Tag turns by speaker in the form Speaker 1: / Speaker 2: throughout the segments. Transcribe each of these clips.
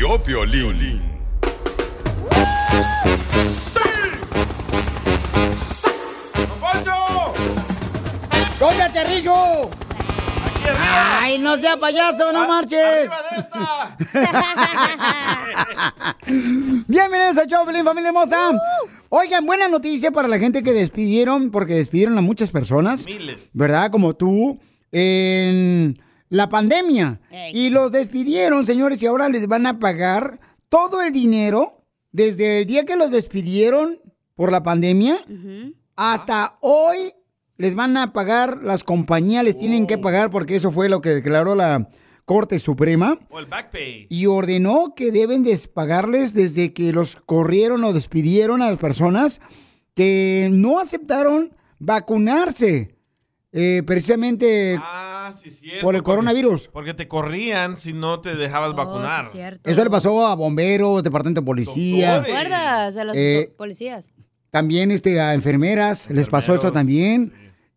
Speaker 1: Lo que vio Piolín.
Speaker 2: ¡Doña Terrijo! ¡Ay, no sea payaso, no marches! Bienvenidos a Choplin, familia hermosa. Oigan, buena noticia para la gente que despidieron, porque despidieron a muchas personas.
Speaker 3: Miles.
Speaker 2: ¿Verdad? Como tú, en la pandemia. Y los despidieron, señores, y ahora les van a pagar todo el dinero desde el día que los despidieron por la pandemia hasta hoy les van a pagar, las compañías les tienen que pagar porque eso fue lo que declaró la Corte Suprema
Speaker 3: O el back pay.
Speaker 2: y ordenó que deben de pagarles desde que los corrieron o despidieron a las personas que no aceptaron vacunarse eh, precisamente
Speaker 3: Ah, sí, cierto.
Speaker 2: por el coronavirus.
Speaker 3: Porque te corrían si no te dejabas
Speaker 4: Oh,
Speaker 3: vacunar.
Speaker 2: Eso le pasó a bomberos, departamento de policía.
Speaker 4: ¿Te acuerdas de los
Speaker 2: Eh,
Speaker 4: policías?
Speaker 2: También este, a enfermeras les pasó esto también.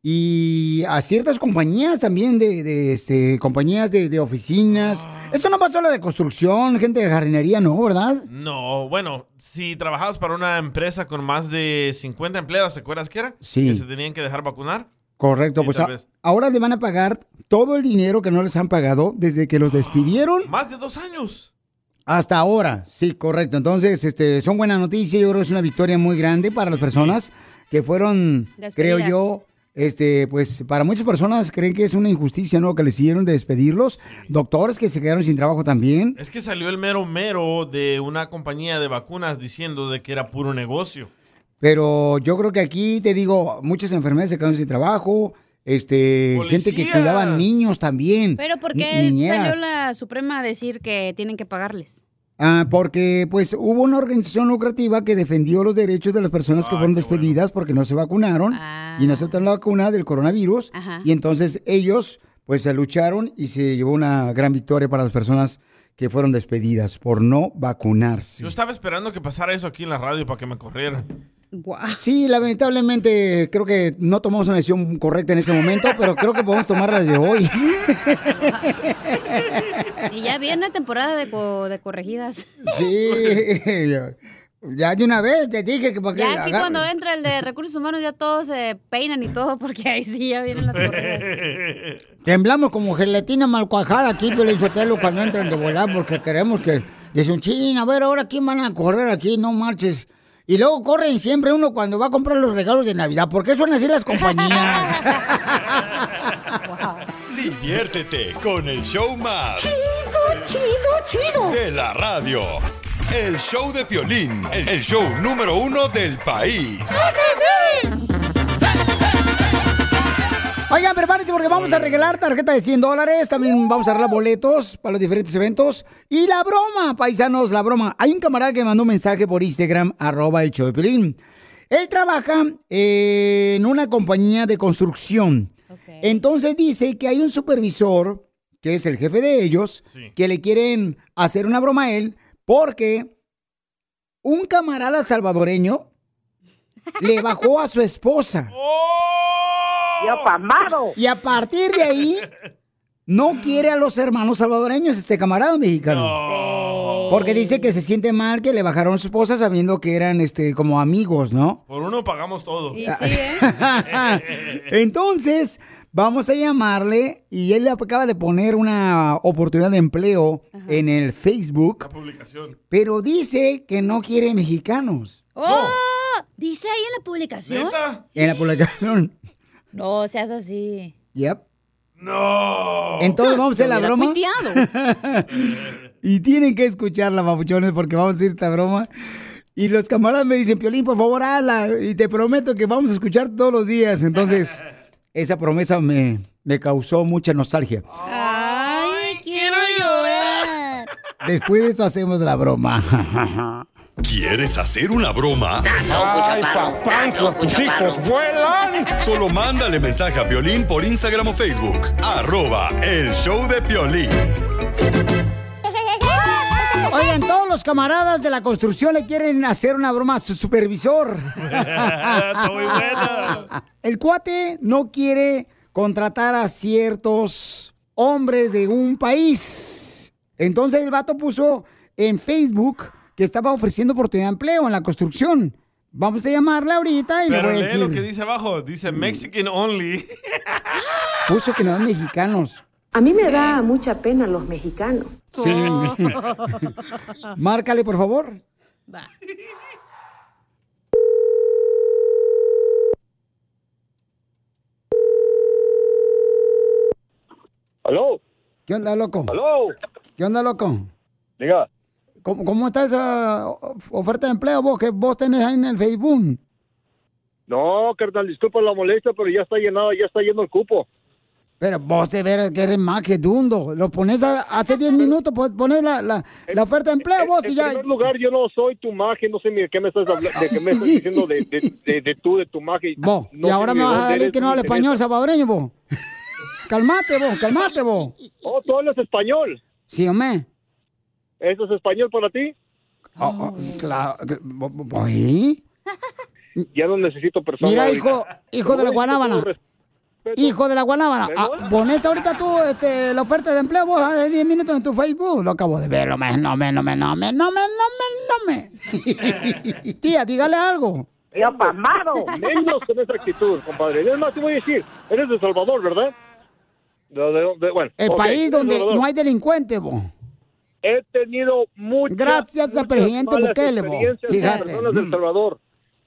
Speaker 2: Y a ciertas compañías también, de, de, este, compañías de, de oficinas.
Speaker 3: Ah.
Speaker 2: Esto no pasó a la de construcción, gente de jardinería, no, ¿verdad?
Speaker 3: No, bueno, si trabajabas para una empresa con más de 50 empleados, ¿te acuerdas que era?
Speaker 2: Sí.
Speaker 3: Que se tenían que dejar vacunar.
Speaker 2: Correcto,
Speaker 3: Sí,
Speaker 2: pues a- ahora le van a pagar todo el dinero que no les han pagado desde que los despidieron
Speaker 3: Más de dos años.
Speaker 2: hasta ahora. Sí, correcto. Entonces, este, son buenas noticias. Yo creo que es una victoria muy grande para las personas que fueron,
Speaker 4: Despedidas.
Speaker 2: creo yo, este, pues para muchas personas creen que es una injusticia, ¿no? Que les hicieron de despedirlos. Doctores que se quedaron sin trabajo también.
Speaker 3: Es que salió el mero mero de una compañía de vacunas diciendo de que era puro negocio.
Speaker 2: Pero yo creo que aquí, te digo, muchas enfermeras se quedaron sin trabajo. Este, gente que cuidaba niños también.
Speaker 4: Pero ¿por qué
Speaker 2: niñeras.
Speaker 4: salió la Suprema a decir que tienen que pagarles?
Speaker 2: Ah, porque pues hubo una organización lucrativa que defendió los derechos de las personas que fueron despedidas porque no se vacunaron y no aceptaron la vacuna del coronavirus.
Speaker 4: Ajá.
Speaker 2: Y entonces ellos pues se lucharon y se llevó una gran victoria para las personas que fueron despedidas por no vacunarse.
Speaker 3: Yo estaba esperando que pasara eso aquí en la radio para que me corrieran.
Speaker 2: Sí, lamentablemente creo que no tomamos una decisión correcta en ese momento, pero creo que podemos tomar las de hoy.
Speaker 4: Y ya viene temporada de, co- de corregidas.
Speaker 2: Sí, ya de una vez te dije que para que
Speaker 4: Ya aquí
Speaker 2: agarre-
Speaker 4: cuando entra el de recursos humanos ya todos se peinan y todo porque ahí sí ya vienen las corridas.
Speaker 2: Temblamos como gelatina mal cuajada aquí, Piolín Sotelo, cuando entran de volar, porque queremos que... Dicen, ching, a ver, ahora quién van a correr aquí, no marches. Y luego corren siempre uno cuando va a comprar los regalos de Navidad. ¿Por qué son así las compañías?
Speaker 1: Diviértete con el show más.
Speaker 2: Chido, chido, chido.
Speaker 1: De la radio. El show de Piolín. El el show número uno del país.
Speaker 2: Oigan, prepárense porque vamos a regalar tarjeta de 100 dólares. También vamos a regalar boletos para los diferentes eventos. Y la broma, paisanos, la broma. Hay un camarada que me mandó un mensaje por Instagram, arroba el show de. Él trabaja eh, en una compañía de construcción. Entonces dice que hay un supervisor, que es el jefe de ellos, que le quieren hacer una broma a él porque un camarada salvadoreño le bajó a su esposa. Y a partir de ahí, no quiere a los hermanos salvadoreños, este camarada mexicano. Porque dice que se siente mal que le bajaron su esposa sabiendo que eran este como amigos, ¿no?
Speaker 3: Por uno pagamos todo.
Speaker 2: Entonces, Vamos a llamarle y él acaba de poner una oportunidad de empleo en el Facebook,
Speaker 3: Publicación.
Speaker 2: pero dice que no quiere mexicanos
Speaker 4: ¡Oh! ¿Dice ahí en la publicación?
Speaker 3: ¿Neta?
Speaker 2: en la publicación.
Speaker 4: No seas así.
Speaker 2: Yep.
Speaker 3: No.
Speaker 2: Entonces vamos a hacer la broma. Y tienen que escucharla, babuchones, porque vamos a hacer esta broma. Y los camaradas me dicen, Piolín, por favor, hazla. Y te prometo que vamos a escuchar todos los días. Entonces, esa promesa me, me causó mucha nostalgia.
Speaker 4: Ay, quiero llorar.
Speaker 2: Después de eso hacemos la broma.
Speaker 1: ¿Quieres hacer una broma? Solo mándale mensaje a Violín por Instagram o Facebook. Arroba el show de Piolín.
Speaker 2: Oigan, todos los camaradas de la construcción le quieren hacer una broma a su supervisor.
Speaker 3: Está muy buena.
Speaker 2: El cuate no quiere contratar a ciertos hombres de un país. Entonces el vato puso en Facebook que estaba ofreciendo oportunidad de empleo en la construcción. Vamos a llamarle ahorita y le voy a
Speaker 3: lee lo que
Speaker 2: decir.
Speaker 3: dice abajo. Dice Mexican only.
Speaker 2: Puso que no es mexicanos.
Speaker 5: A mí me da mucha pena los mexicanos.
Speaker 2: Sí. Márcale, por favor.
Speaker 4: Va.
Speaker 6: ¿Aló?
Speaker 2: ¿Qué onda, loco?
Speaker 6: ¿Aló?
Speaker 2: ¿Qué onda, loco?
Speaker 6: Diga.
Speaker 2: ¿Cómo, cómo está esa of- oferta de empleo vos que vos tenés ahí en el Facebook?
Speaker 6: No, carnal, disculpa la molestia, pero ya está llenado, ya está lleno el cupo.
Speaker 2: Pero vos de veras que eres más que dundo. Lo pones a- hace 10 minutos, pues, pones la, la, la oferta de empleo vos
Speaker 6: en
Speaker 2: y ya...
Speaker 6: primer lugar, yo no soy tu magia, no sé ni de qué me estás hablando, de qué me estás diciendo de, de, de, de tú, de tu magia.
Speaker 2: Vos,
Speaker 6: No
Speaker 2: y ahora me vas a decir que no habla español salvadoreño, vos. calmate vos, calmate vos.
Speaker 6: Oh, tú hablas español.
Speaker 2: Sí, hombre.
Speaker 6: ¿Eso es español para ti?
Speaker 2: Oh, oh, claro.
Speaker 6: Ya no necesito personas.
Speaker 2: Mira,
Speaker 6: ahorita.
Speaker 2: hijo, hijo de la guanábana. Hijo de la guanábana. Ah, pones ahorita tú este, la oferta de empleo vos hace 10 minutos en tu Facebook. Lo acabo de ver, no me, no me, no me, no me, no me, no me, no me. Tía, dígale algo.
Speaker 5: Yo pasmado.
Speaker 6: Menos con esa actitud, compadre. Es más, te voy a decir, eres de El Salvador, ¿verdad? De- de- de- bueno,
Speaker 2: El país donde no hay delincuentes, vos.
Speaker 6: He tenido muchas
Speaker 2: Gracias al
Speaker 6: muchas
Speaker 2: presidente
Speaker 6: malas
Speaker 2: Bukele, Fíjate.
Speaker 6: con personas del
Speaker 2: Mm.
Speaker 6: Salvador.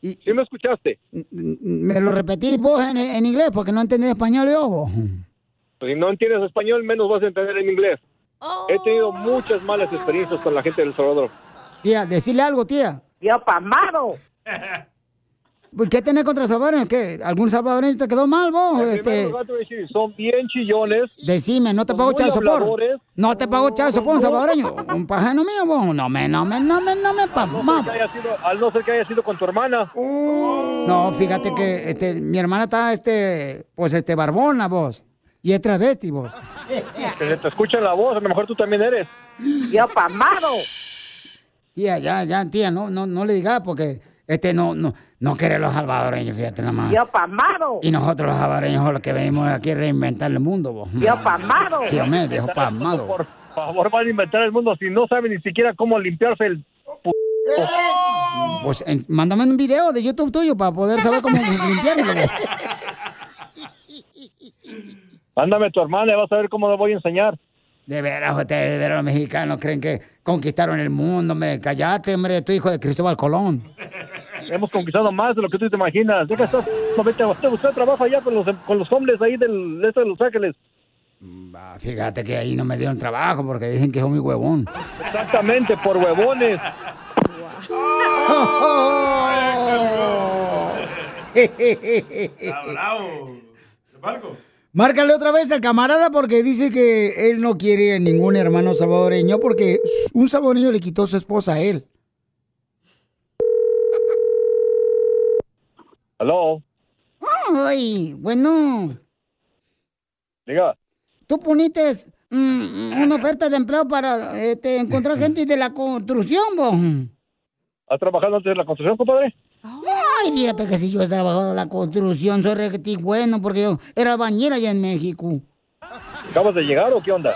Speaker 2: Y,
Speaker 6: ¿Sí me escuchaste?
Speaker 2: me lo repetís vos en, en inglés porque no entendí español yo, vos.
Speaker 6: Pues si no entiendes español, menos vas a entender en inglés. He tenido muchas malas experiencias con la gente del Salvador.
Speaker 2: Tía, decirle algo, tía.
Speaker 5: Yo pasmado.
Speaker 2: Pues, ¿Qué tenés contra salvadoreños? ¿Qué? ¿Algún salvadoreño te quedó mal, vos? Este,
Speaker 6: lugar, te voy a decir, son bien chillones.
Speaker 2: decime, ¿no te pago chavo sopor? ¿No te pago chavo sopor un salvadoreño? ¿Un pajano mío, vos? No me, no me, no me, no me, pa,
Speaker 6: No al no ser que haya sido con tu hermana.
Speaker 2: No, fíjate que este, mi hermana está, este, pues, este, barbona, vos. Y es travesti, vos.
Speaker 6: Que se te escucha la voz, a lo mejor tú también eres.
Speaker 5: Yo pasmado.
Speaker 2: Tía, ya, ya, tía, no, no, no le digas porque, este, no, no, no quiere los salvadoreños, fíjate nada más.
Speaker 5: Yo pasmado.
Speaker 2: Y nosotros los salvadoreños los que venimos aquí a reinventar el mundo, vos.
Speaker 5: Yo pasmado.
Speaker 2: Sí, hombre, viejo pasmado.
Speaker 6: Por favor, van a inventar el mundo si no saben ni siquiera cómo limpiarse el...
Speaker 2: Pues en- mándame un video de YouTube tuyo para poder saber cómo limpiarlo. vos.
Speaker 6: Mándame tu hermana y vas a ver cómo le voy a enseñar.
Speaker 2: De veras, ustedes, de veras, los mexicanos creen que conquistaron el mundo, hombre. Cállate, hombre, tu hijo de Cristóbal Colón.
Speaker 6: Hemos conquistado más de lo que tú te imaginas. Deja estar, no, vete, a buscar trabajo allá con los, con los hombres ahí del este de Los Ángeles.
Speaker 2: Va, fíjate que ahí no me dieron trabajo porque dicen que soy muy huevón.
Speaker 6: Exactamente, por huevones.
Speaker 3: Está bravo.
Speaker 2: Márcale otra vez al camarada porque dice que él no quiere ningún hermano salvadoreño porque un salvadoreño le quitó su esposa a él.
Speaker 6: Aló,
Speaker 2: Ay, bueno,
Speaker 6: diga.
Speaker 2: tú poniste mm, una oferta de empleo para este, encontrar gente de la construcción, vos.
Speaker 6: ¿Has trabajado antes en la construcción, compadre?
Speaker 2: Ay, fíjate que si yo he trabajado en la construcción, soy requetí bueno porque yo era albañil allá en México.
Speaker 6: ¿Acabas de llegar o qué onda?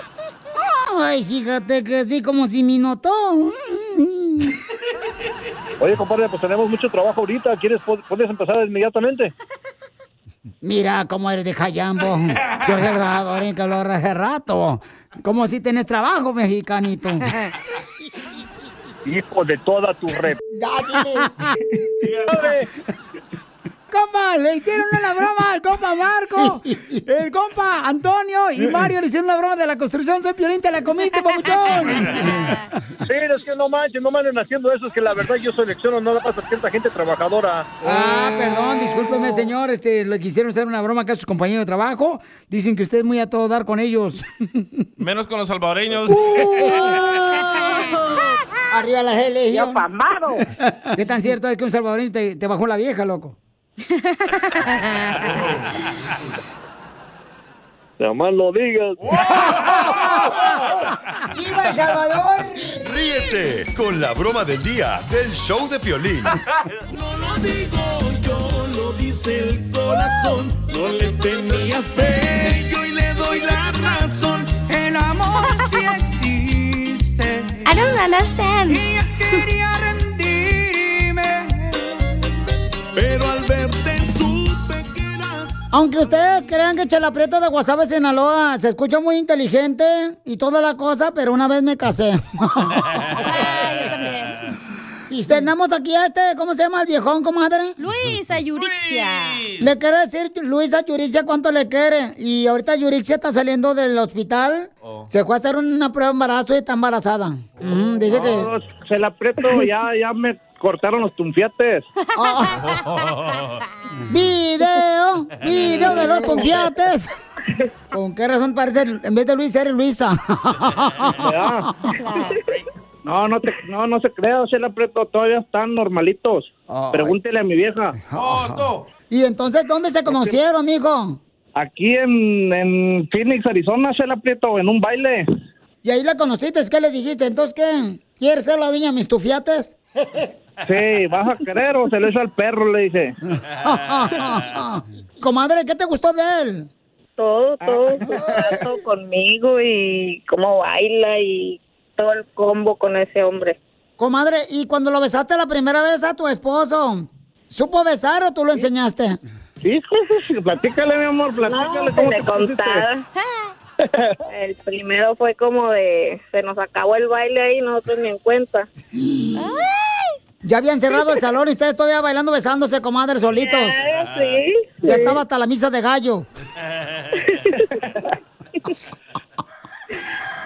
Speaker 2: Ay, fíjate que sí, como si me notó.
Speaker 6: Oye, compadre, pues tenemos mucho trabajo ahorita. ¿Quieres, pu- puedes empezar inmediatamente?
Speaker 2: Mira cómo eres de Jayambo. Yo soy el que habló hace rato. Como si tenés trabajo, mexicanito.
Speaker 7: Hijo de toda tu rep.
Speaker 2: Compa, le hicieron una broma al compa Marco, el compa Antonio y Mario le hicieron una broma de la construcción. Soy Piolín, te la comiste, papuchón.
Speaker 7: Sí, es que no manches, no manden haciendo eso. Es que la verdad yo selecciono no la pasa cierta gente trabajadora.
Speaker 2: Ah, perdón, discúlpeme, señor. Este, le quisieron hacer una broma acá a sus compañeros de trabajo. Dicen que usted es muy a todo dar con ellos.
Speaker 3: Menos con los salvadoreños.
Speaker 2: Arriba la Legión.
Speaker 5: Yo pasmado.
Speaker 2: ¿Qué tan cierto es que un salvadoreño te, te bajó la vieja, loco?
Speaker 7: Nada más lo digas.
Speaker 2: ¡Viva El Salvador!
Speaker 1: Ríete con la broma del día del show de Piolín.
Speaker 8: No lo digo yo, lo dice el corazón. No le tenía fe, yo y le doy la razón. El amor sí existe.
Speaker 4: I don't understand.
Speaker 8: Y ella quería. Pero al verte supe que eras.
Speaker 2: Aunque ustedes crean que Chela Prieto de Guasave, Sinaloa, se escucha muy inteligente y toda la cosa, pero una vez me casé. Y tenemos aquí a este, ¿cómo se llama el viejón, comadre?
Speaker 4: Luisa Yurixia.
Speaker 2: Le quiere decir Luisa Yurixia cuánto le quiere. Y ahorita Yurixia está saliendo del hospital. Se fue a hacer una prueba de embarazo y está embarazada. Ujú, dice que...
Speaker 7: No, se la aprieto, ya, ya me cortaron los tumfiates.
Speaker 2: Video, video de los confiates. ¿Con qué razón parece, en vez de Luis, eres Luisa?
Speaker 7: No, no, te, no, no se crea, se la aprieto, todavía están normalitos.
Speaker 2: Ay.
Speaker 7: Pregúntele a mi vieja.
Speaker 2: y entonces, ¿dónde se conocieron, mijo?
Speaker 7: Aquí en, en Phoenix, Arizona, se la aprieto en un baile.
Speaker 2: Y ahí la conociste, ¿qué le dijiste? Entonces, ¿qué? ¿Quieres ser la dueña de mis tufiates?
Speaker 7: Sí, vas a querer o se lo hizo al perro, le dije.
Speaker 2: Comadre, ¿qué te gustó de él?
Speaker 5: Todo, todo su trato conmigo y cómo baila y todo el combo con ese hombre.
Speaker 2: Comadre, ¿y cuando lo besaste la primera vez a tu esposo? ¿Supo besar o tú lo enseñaste?
Speaker 7: Sí, sí, sí, platícale, mi amor, platícale
Speaker 5: No,
Speaker 7: cómo
Speaker 5: me
Speaker 7: te
Speaker 5: contaba. El primero fue como de, se nos acabó el baile ahí, nosotros ni en cuenta.
Speaker 2: Ya habían cerrado el salón y ustedes todavía bailando, besándose, comadre, solitos.
Speaker 5: Ah, sí,
Speaker 2: Ya estaba hasta la misa de gallo.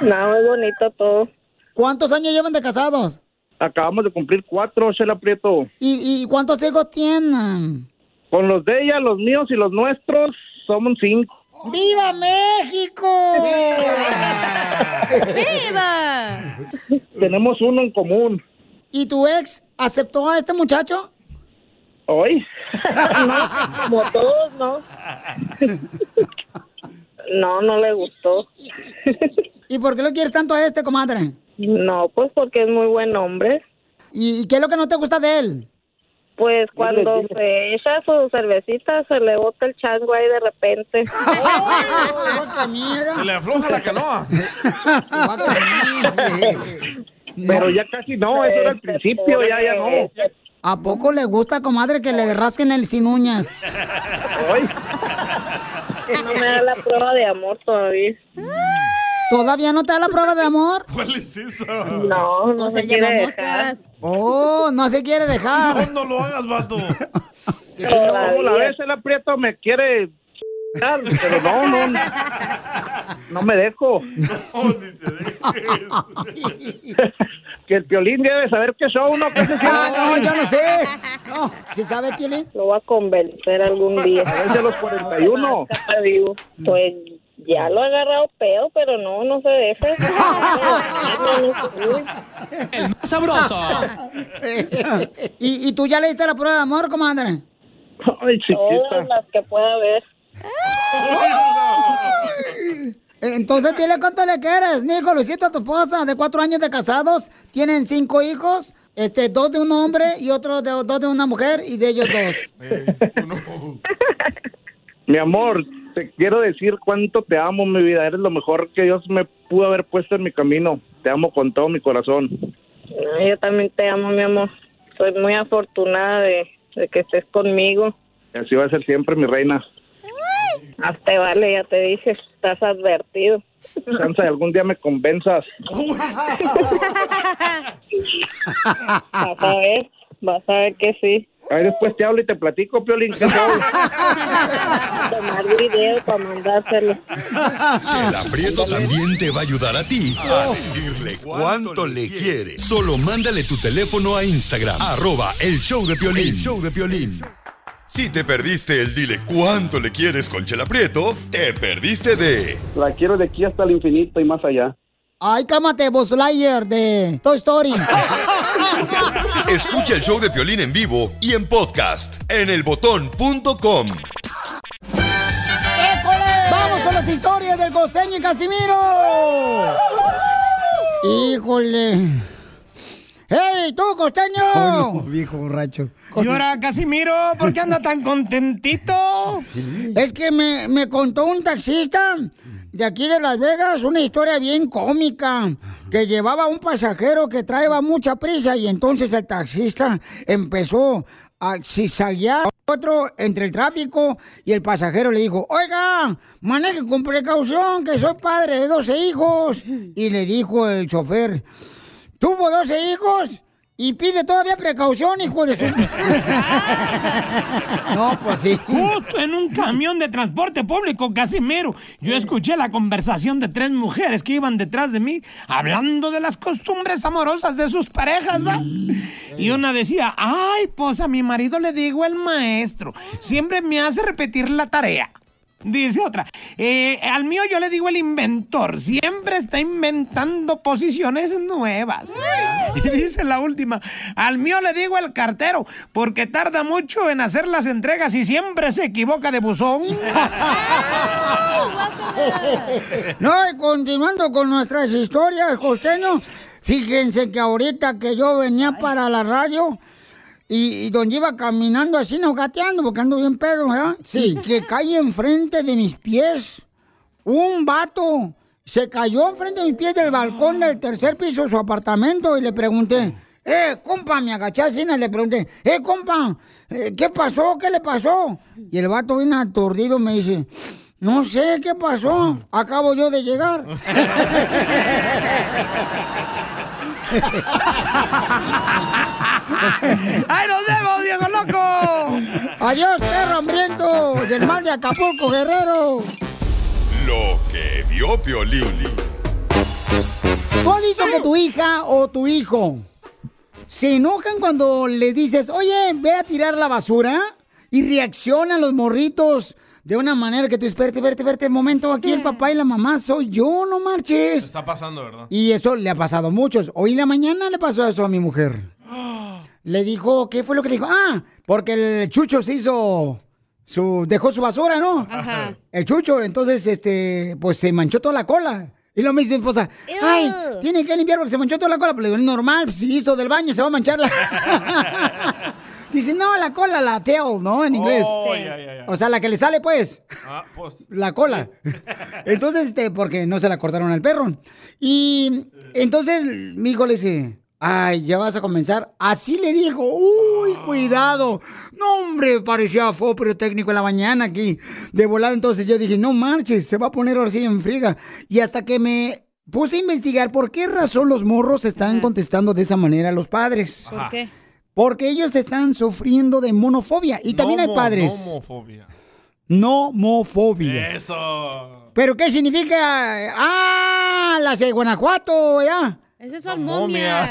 Speaker 5: No, muy bonito todo.
Speaker 2: ¿Cuántos años llevan de casados?
Speaker 7: Acabamos de cumplir cuatro, se la aprieto.
Speaker 2: ¿Y, y cuántos hijos tienen?
Speaker 7: Con los de ella, los míos y los nuestros, somos cinco.
Speaker 2: ¡Viva México!
Speaker 4: ¡Viva!
Speaker 7: Tenemos uno en común.
Speaker 2: ¿Y tu ex aceptó a este muchacho?
Speaker 7: ¿Hoy?
Speaker 5: Como todos, ¿no? No, no le gustó.
Speaker 2: ¿Y por qué lo quieres tanto a este, comadre?
Speaker 5: No, pues porque es muy buen hombre.
Speaker 2: ¿Y qué es lo que no te gusta de él?
Speaker 5: Pues cuando se echa su cervecita se le bota el chango ahí de repente.
Speaker 3: Se le afloja la canoa.
Speaker 7: Pero ya casi no, eso era al principio, ya, ya no.
Speaker 2: ¿A poco le gusta, comadre, que le rasquen el sin uñas?
Speaker 5: No me da la prueba de amor todavía.
Speaker 2: ¿Todavía no te da la prueba de amor?
Speaker 3: ¿Cuál es eso?
Speaker 5: No, no se quiere dejar.
Speaker 2: Oh, no se quiere dejar.
Speaker 3: No, no lo hagas, vato.
Speaker 7: Como la vez el aprieto me quiere pero no, no, no me dejo. que el piolín debe saber que show, ¿no? ¿Qué se
Speaker 2: Ah, no, yo no sé. No, ¿sí sabe, Piolín?
Speaker 5: Lo voy a convencer algún día.
Speaker 7: A ver si a los 41.
Speaker 5: Te digo, Pues ya lo he agarrado pedo, pero no, no se deja.
Speaker 8: El más sabroso.
Speaker 2: ¿Y, ¿Y tú ya le diste la prueba de amor, comadre?
Speaker 7: Ay,
Speaker 5: Todas las que pueda haber.
Speaker 2: Entonces dile cuánto le quieres, mijo. Luisito, a tu esposa de cuatro años de casados. Tienen cinco hijos. Este, dos de un hombre y otro de, dos de una mujer y de ellos dos.
Speaker 7: Mi amor, te quiero decir cuánto te amo, mi vida. Eres lo mejor que Dios me pudo haber puesto en mi camino. Te amo con todo mi corazón.
Speaker 5: Yo también te amo, mi amor. Soy muy afortunada de, de que estés conmigo.
Speaker 7: Y así va a ser siempre, mi reina.
Speaker 5: Hasta vale, ya te dije, estás advertido.
Speaker 6: Chance, algún día me convenzas.
Speaker 5: Vas a ver, vas a ver que sí.
Speaker 6: Ahí después te hablo y te platico, Piolín.
Speaker 5: Tomar video para mandárselo.
Speaker 1: Chela Prieto también te va a ayudar a ti a decirle cuánto le quieres. Solo mándale tu teléfono a Instagram, arroba el show de Piolín. show de Piolín. Si te perdiste el dile cuánto le quieres con Chela Prieto, te perdiste de
Speaker 6: La quiero de aquí hasta el infinito y más allá.
Speaker 2: Ay, cámate, Buzz Lightyear de Toy Story.
Speaker 1: Escucha el show de Piolín en vivo y en podcast en elbotón.com.
Speaker 2: ¡Vamos con las historias del costeño y Casimiro! ¡Híjole! ¡Hey, tú, costeño! viejo borracho.
Speaker 8: Y ahora, Casimiro, ¿por qué anda tan contentito?
Speaker 2: Es que me, me contó un taxista de aquí de Las Vegas una historia bien cómica. Que llevaba un pasajero que traía mucha prisa y entonces el taxista empezó a zigzaguear a otro entre el tráfico y el pasajero le dijo, oiga, maneje con precaución que soy padre de 12 hijos. Y le dijo el chofer, ¿tuvo 12 hijos? Y pide todavía precaución, hijo de no, pues sí.
Speaker 8: Justo en un camión de transporte público, Casimiro. Yo escuché la conversación de tres mujeres que iban detrás de mí hablando de las costumbres amorosas de sus parejas, ¿va? Y una decía, ay, pues a mi marido le digo el maestro, siempre me hace repetir la tarea. Dice otra, "Eh, al mío yo le digo el inventor, siempre está inventando posiciones nuevas. Y dice la última, al mío le digo el cartero, porque tarda mucho en hacer las entregas y siempre se equivoca de buzón.
Speaker 2: No, y continuando con nuestras historias, costeño, fíjense que ahorita que yo venía para la radio y, y donde iba caminando así, no gateando, porque ando bien pedo, ¿verdad? Sí, que cae enfrente de mis pies un vato. Se cayó enfrente de mis pies del balcón del tercer piso de su apartamento y le pregunté, eh, compa, me agaché así le pregunté, eh, compa, eh, ¿qué pasó? ¿Qué le pasó? Y el vato bien aturdido me dice, no sé qué pasó, acabo yo de llegar.
Speaker 8: ¡Ay, nos vemos, Diego Loco!
Speaker 2: Adiós, perro hambriento del mal de Acapulco, guerrero.
Speaker 1: Lo que vio Piolín.
Speaker 2: ¿Tú has visto que tu hija o tu hijo se enojan cuando les dices, oye, ve a tirar la basura? Y reaccionan los morritos de una manera que tú, espérate, espérate, espérate, un momento, aquí el papá y la mamá soy yo, no marches.
Speaker 3: Está pasando, ¿verdad?
Speaker 2: Y eso le ha pasado a muchos. Hoy en la mañana le pasó eso a mi mujer. Le dijo, ¿qué fue lo que le dijo? Ah, porque el chucho se hizo su, dejó su basura, ¿no?
Speaker 4: Ajá.
Speaker 2: El chucho, entonces, este, pues se manchó toda la cola. Y lo me dice mi esposa, ay, tiene que limpiar porque se manchó toda la cola. Pero le digo, normal, pues, si hizo del baño se va a manchar la... dice, no, la cola, la tail, ¿no? En inglés.
Speaker 3: Oh.
Speaker 2: O sea, la que le sale, pues
Speaker 3: Ah, pues.
Speaker 2: la cola. Entonces, este, porque no se la cortaron al perro. Y entonces mi hijo le dice, ay, ya vas a comenzar. Así le dijo, uy, cuidado. No, hombre, parecía foprio técnico en la mañana aquí, de volada. Entonces yo dije, no marches, se va a poner ahora sí en friga. Y hasta que me puse a investigar por qué razón los morros están contestando de esa manera a los padres.
Speaker 4: ¿Por qué?
Speaker 2: Porque ellos están sufriendo de monofobia. Y también hay padres.
Speaker 3: Nomofobia.
Speaker 2: Nomofobia.
Speaker 3: Eso.
Speaker 2: ¿Pero qué significa? ¡Ah! Las de Guanajuato, ya.
Speaker 4: Esa es su momia.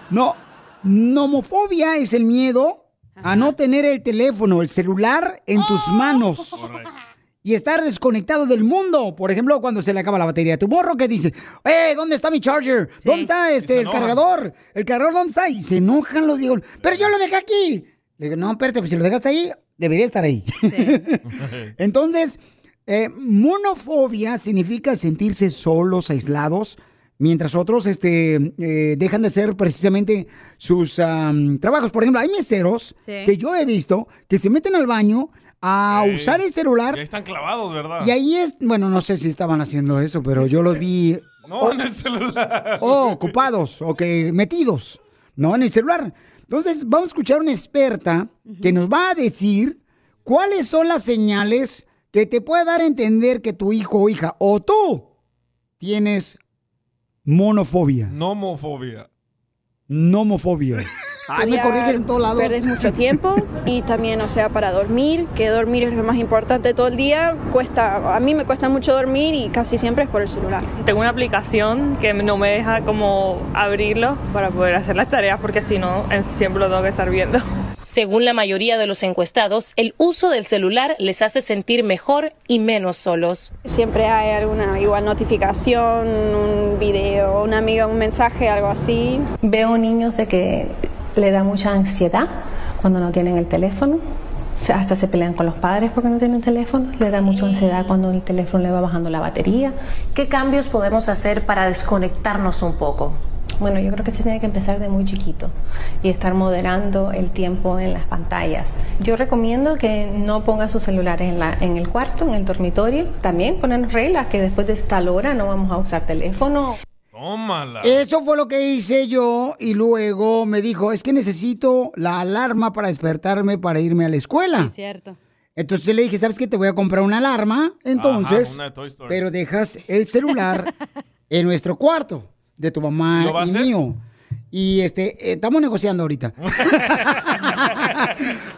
Speaker 2: No, nomofobia es el miedo a no tener el teléfono, el celular en tus manos. Y estar desconectado del mundo. Por ejemplo, cuando se le acaba la batería. Tu morro que dice, ¡eh! ¿Dónde está mi charger? ¿Dónde está este, el cargador? ¿El cargador dónde está? Y se enojan los viejos. Pero yo lo dejé aquí. Le digo, no, espérate, pues si lo dejaste ahí, debería estar ahí. Entonces, eh, monofobia significa sentirse solos, aislados, mientras otros este, eh, dejan de hacer precisamente sus am, trabajos. Por ejemplo, hay meseros
Speaker 4: Sí.
Speaker 2: que yo he visto que se meten al baño a usar el celular
Speaker 3: Ya están clavados, ¿verdad?
Speaker 2: y ahí es, bueno, no sé si estaban haciendo eso, pero yo los vi
Speaker 3: No, en el celular.
Speaker 2: oh, ocupados, ok, metidos, ¿no? En el celular. Entonces, vamos a escuchar a una experta que nos va a decir ¿cuáles son las señales que te puede dar a entender que tu hijo o hija o tú tienes monofobia?
Speaker 3: Nomofobia.
Speaker 2: Nomofobia. Ay, me corriges en todos lados.
Speaker 9: Perdes mucho tiempo y también, o sea, para dormir, que dormir es lo más importante todo el día. Cuesta, a mí me cuesta mucho dormir y casi siempre es por el celular.
Speaker 10: Tengo una aplicación que no me deja como abrirlo para poder hacer las tareas porque si no siempre lo tengo que estar viendo.
Speaker 11: Según la mayoría de los encuestados, el uso del celular les hace sentir mejor y menos solos.
Speaker 9: Siempre hay alguna igual notificación, un video, una amiga, un mensaje, algo así.
Speaker 12: Veo niños de que le da mucha ansiedad cuando no tienen el teléfono. O sea, hasta se pelean con los padres porque no tienen teléfono. Le da mucha ansiedad cuando el teléfono le va bajando la batería.
Speaker 11: ¿Qué cambios podemos hacer para desconectarnos un poco?
Speaker 12: Bueno, yo creo que se tiene que empezar de muy chiquito y estar moderando el tiempo en las pantallas. Yo recomiendo que no ponga sus celulares en, la, en el cuarto, en el dormitorio. También ponernos reglas que después de tal hora no vamos a usar teléfono.
Speaker 3: Tómala.
Speaker 2: Eso fue lo que hice yo y luego me dijo, es que necesito la alarma para despertarme para irme a la escuela.
Speaker 4: cierto.
Speaker 2: Entonces le dije, ¿sabes qué? Te voy a comprar una alarma, entonces,
Speaker 3: una de Toy Story.
Speaker 2: pero dejas el celular en nuestro cuarto de tu mamá
Speaker 3: ¿Lo va a
Speaker 2: y
Speaker 3: hacer?
Speaker 2: mío. Y este, eh, estamos negociando ahorita.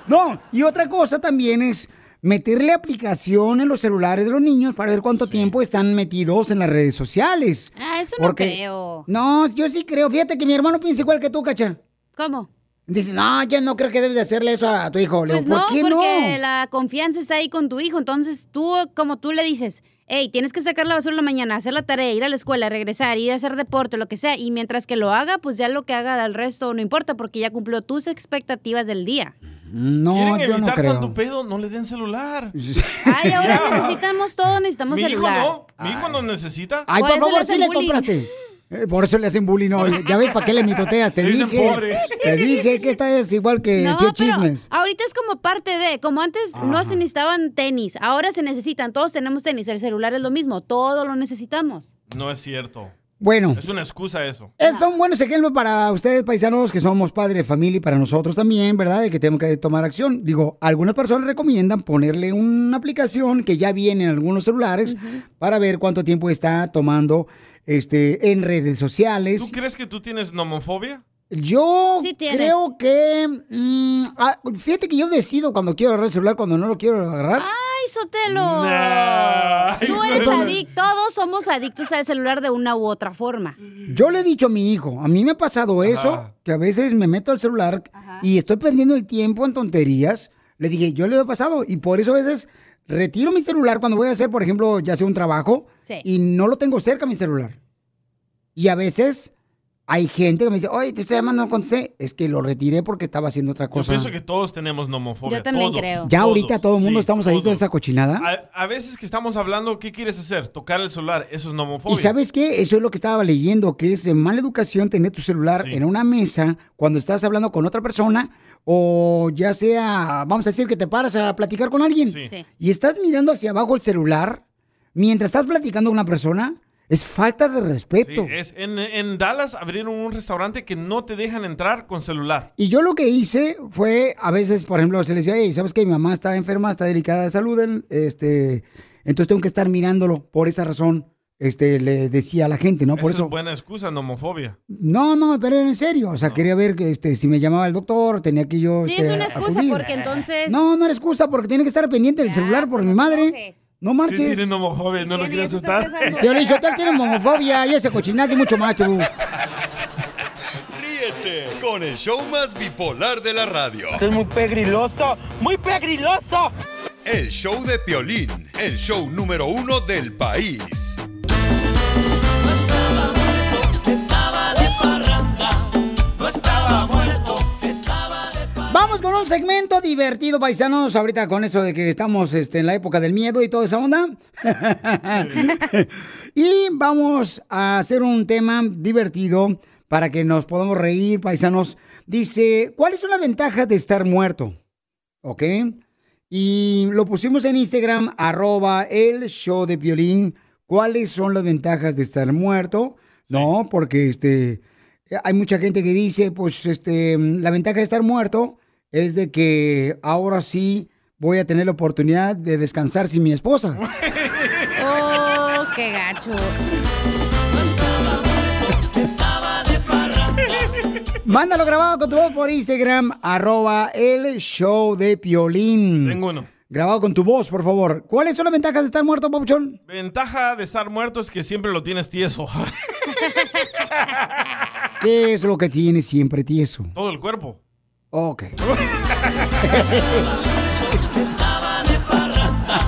Speaker 2: no, y otra cosa también es meterle aplicación en los celulares de los niños para ver cuánto tiempo están metidos en las redes sociales.
Speaker 4: Ah, eso no creo.
Speaker 2: No, yo sí creo. Fíjate que mi hermano piensa igual que tú, Cacha.
Speaker 4: ¿Cómo?
Speaker 2: Dice, no, yo no creo que debes de hacerle eso a tu hijo. Le
Speaker 4: Pues
Speaker 2: digo,
Speaker 4: no,
Speaker 2: ¿por qué
Speaker 4: porque
Speaker 2: no?
Speaker 4: la confianza está ahí con tu hijo. Entonces tú, como tú le dices, hey, tienes que sacar la basura en la mañana, hacer la tarea, ir a la escuela, regresar, ir a hacer deporte, lo que sea. Y mientras que lo haga, pues ya lo que haga del resto no importa porque ya cumplió tus expectativas del día.
Speaker 2: No,
Speaker 3: ¿Quieren
Speaker 2: yo no creo.
Speaker 3: tanto pedo? No le den celular.
Speaker 4: Ay, ahora necesitamos todo, necesitamos
Speaker 3: Mi hijo
Speaker 4: celular.
Speaker 3: no. Mi hijo no necesita.
Speaker 2: Ay,
Speaker 4: Por
Speaker 2: favor, sí le compraste. Eh, Por eso le hacen bullying. No, ya ves para qué le mitoteas. Te
Speaker 3: dicen
Speaker 2: dije.
Speaker 3: pobre.
Speaker 2: Te dije que esta es igual que
Speaker 4: No,
Speaker 2: tío Chismes.
Speaker 4: ahorita es como parte de, como antes no se necesitaban tenis, ahora se necesitan, todos tenemos tenis, el celular es lo mismo, todo lo necesitamos.
Speaker 3: No es cierto.
Speaker 2: Bueno.
Speaker 3: Es una excusa eso.
Speaker 2: Es, son buenos ejemplos para ustedes, paisanos, que somos padres de familia y para nosotros también, ¿verdad? De que tenemos que tomar acción. Digo, algunas personas recomiendan ponerle una aplicación que ya viene en algunos celulares para ver cuánto tiempo está tomando este, en redes sociales.
Speaker 3: ¿Tú crees que tú tienes nomofobia?
Speaker 2: Yo
Speaker 4: Sí
Speaker 2: creo que. mm, ah, fíjate que yo decido cuando quiero agarrar el celular, cuando no lo quiero agarrar.
Speaker 4: ¡Ay, Sotelo!
Speaker 3: Nah.
Speaker 4: Tú eres adicto, todos somos adictos al celular de una u otra forma.
Speaker 2: Yo le he dicho a mi hijo, a mí me ha pasado eso, que a veces me meto al celular y estoy perdiendo el tiempo en tonterías. Le dije, yo le he pasado y por eso a veces retiro mi celular cuando voy a hacer, por ejemplo, ya sea un trabajo
Speaker 4: Sí.
Speaker 2: y no lo tengo cerca mi celular. Y a veces hay gente que me dice, oye, te estoy llamando, no contesté. Es que lo retiré porque estaba haciendo otra
Speaker 3: Yo
Speaker 2: cosa.
Speaker 3: pienso que todos tenemos nomofobia.
Speaker 4: Yo también
Speaker 3: todos,
Speaker 4: creo.
Speaker 2: Ya
Speaker 3: todos,
Speaker 2: ahorita todo el mundo
Speaker 3: sí,
Speaker 2: estamos adictos a
Speaker 3: todos.
Speaker 2: esa cochinada.
Speaker 3: A, a veces que estamos hablando, ¿qué quieres hacer? Tocar el celular. Eso es nomofobia.
Speaker 2: Y sabes qué, eso es lo que estaba leyendo, que es de mala educación tener tu celular
Speaker 3: Sí.
Speaker 2: en una mesa cuando estás hablando con otra persona o ya sea, vamos a decir que te paras a platicar con alguien
Speaker 3: Sí.
Speaker 4: Sí.
Speaker 2: y estás mirando hacia abajo el celular mientras estás platicando con una persona, es falta de
Speaker 3: Sí,
Speaker 2: respeto.
Speaker 3: es, en, en Dallas abrieron un restaurante que no te dejan entrar con celular.
Speaker 2: Y yo lo que hice fue, a veces, por ejemplo, se le decía, hey, ¿sabes qué? Mi mamá está enferma, está delicada de salud, en- este, entonces tengo que estar mirándolo. Por esa razón, este, le decía a la gente, ¿no? Por eso.
Speaker 3: es buena excusa, nomofobia.
Speaker 2: No, no, pero en serio. O sea, quería ver que este, si me llamaba el doctor, tenía que yo.
Speaker 4: Sí,
Speaker 2: este,
Speaker 4: es una excusa
Speaker 2: acudir.
Speaker 4: porque entonces...
Speaker 2: No, no era excusa, porque tiene que estar pendiente del
Speaker 4: Ya,
Speaker 2: celular por mi
Speaker 4: no
Speaker 2: madre. No
Speaker 3: Sí
Speaker 2: marches.
Speaker 3: tiene nomofobia, no lo
Speaker 4: está
Speaker 3: aceptar.
Speaker 2: Piolín Sotelo tiene homofobia y ese cochinado y mucho más, tú.
Speaker 1: Ríete con el show más bipolar de la radio.
Speaker 13: es muy pegriloso, muy pegriloso.
Speaker 1: El show de Piolín, el show número uno del país.
Speaker 2: Vamos con un segmento divertido, paisanos. Ahorita con eso de que estamos este, en la época del miedo y toda esa onda. y vamos a hacer un tema divertido para que nos podamos reír, paisanos. Dice, ¿cuáles son las ventajas de estar muerto? ¿Ok? Y lo pusimos en Instagram, arroba el show de violín. ¿Cuáles son las ventajas de estar muerto? No, porque este, hay mucha gente que dice, pues, este, la ventaja de estar muerto es de que ahora sí voy a tener la oportunidad de descansar sin mi esposa.
Speaker 4: Oh, qué gacho.
Speaker 2: Mándalo grabado con tu voz por Instagram, arroba el show de Piolín.
Speaker 3: Tengo uno.
Speaker 2: Grabado con tu voz, por favor. ¿Cuáles son las ventajas de estar muerto, papuchón?
Speaker 3: Ventaja de estar muerto es que siempre lo tienes tieso.
Speaker 2: ¿Qué es lo que tienes siempre tieso?
Speaker 3: Todo el cuerpo.
Speaker 2: Ok.
Speaker 13: Estaba de parranda,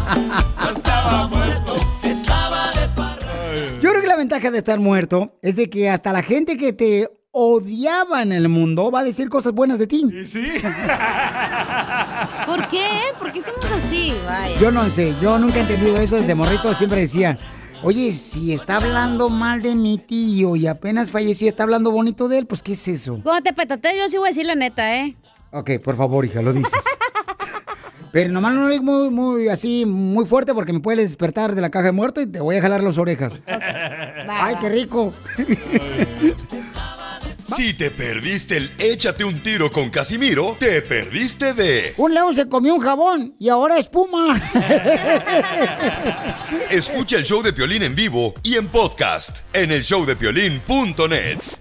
Speaker 13: no estaba muerto, estaba de parranda.
Speaker 2: Yo creo que la ventaja de estar muerto es de que hasta la gente que te odiaba en el mundo va a decir cosas buenas de ti.
Speaker 3: Sí.
Speaker 4: ¿Por qué? ¿Por qué somos así? Vaya.
Speaker 2: Yo no sé, yo nunca he entendido eso desde morrito, siempre decía, oye, si está hablando mal de mi tío y apenas falleció y está hablando bonito de él, pues ¿qué es eso?
Speaker 4: Cuando te petatees, yo sí voy a decir la neta, ¿eh?
Speaker 2: Ok, por favor, hija, lo dices. Pero nomás no lo digo muy, muy así, muy fuerte porque me puedes despertar de la caja de muerto y te voy a jalar las orejas. Ay, qué rico.
Speaker 1: Si te perdiste el échate un tiro con Casimiro, te perdiste de.
Speaker 2: Un león se comió un jabón y ahora espuma.
Speaker 1: Escucha el show de Piolín en vivo y en podcast en el showdepiolín.net.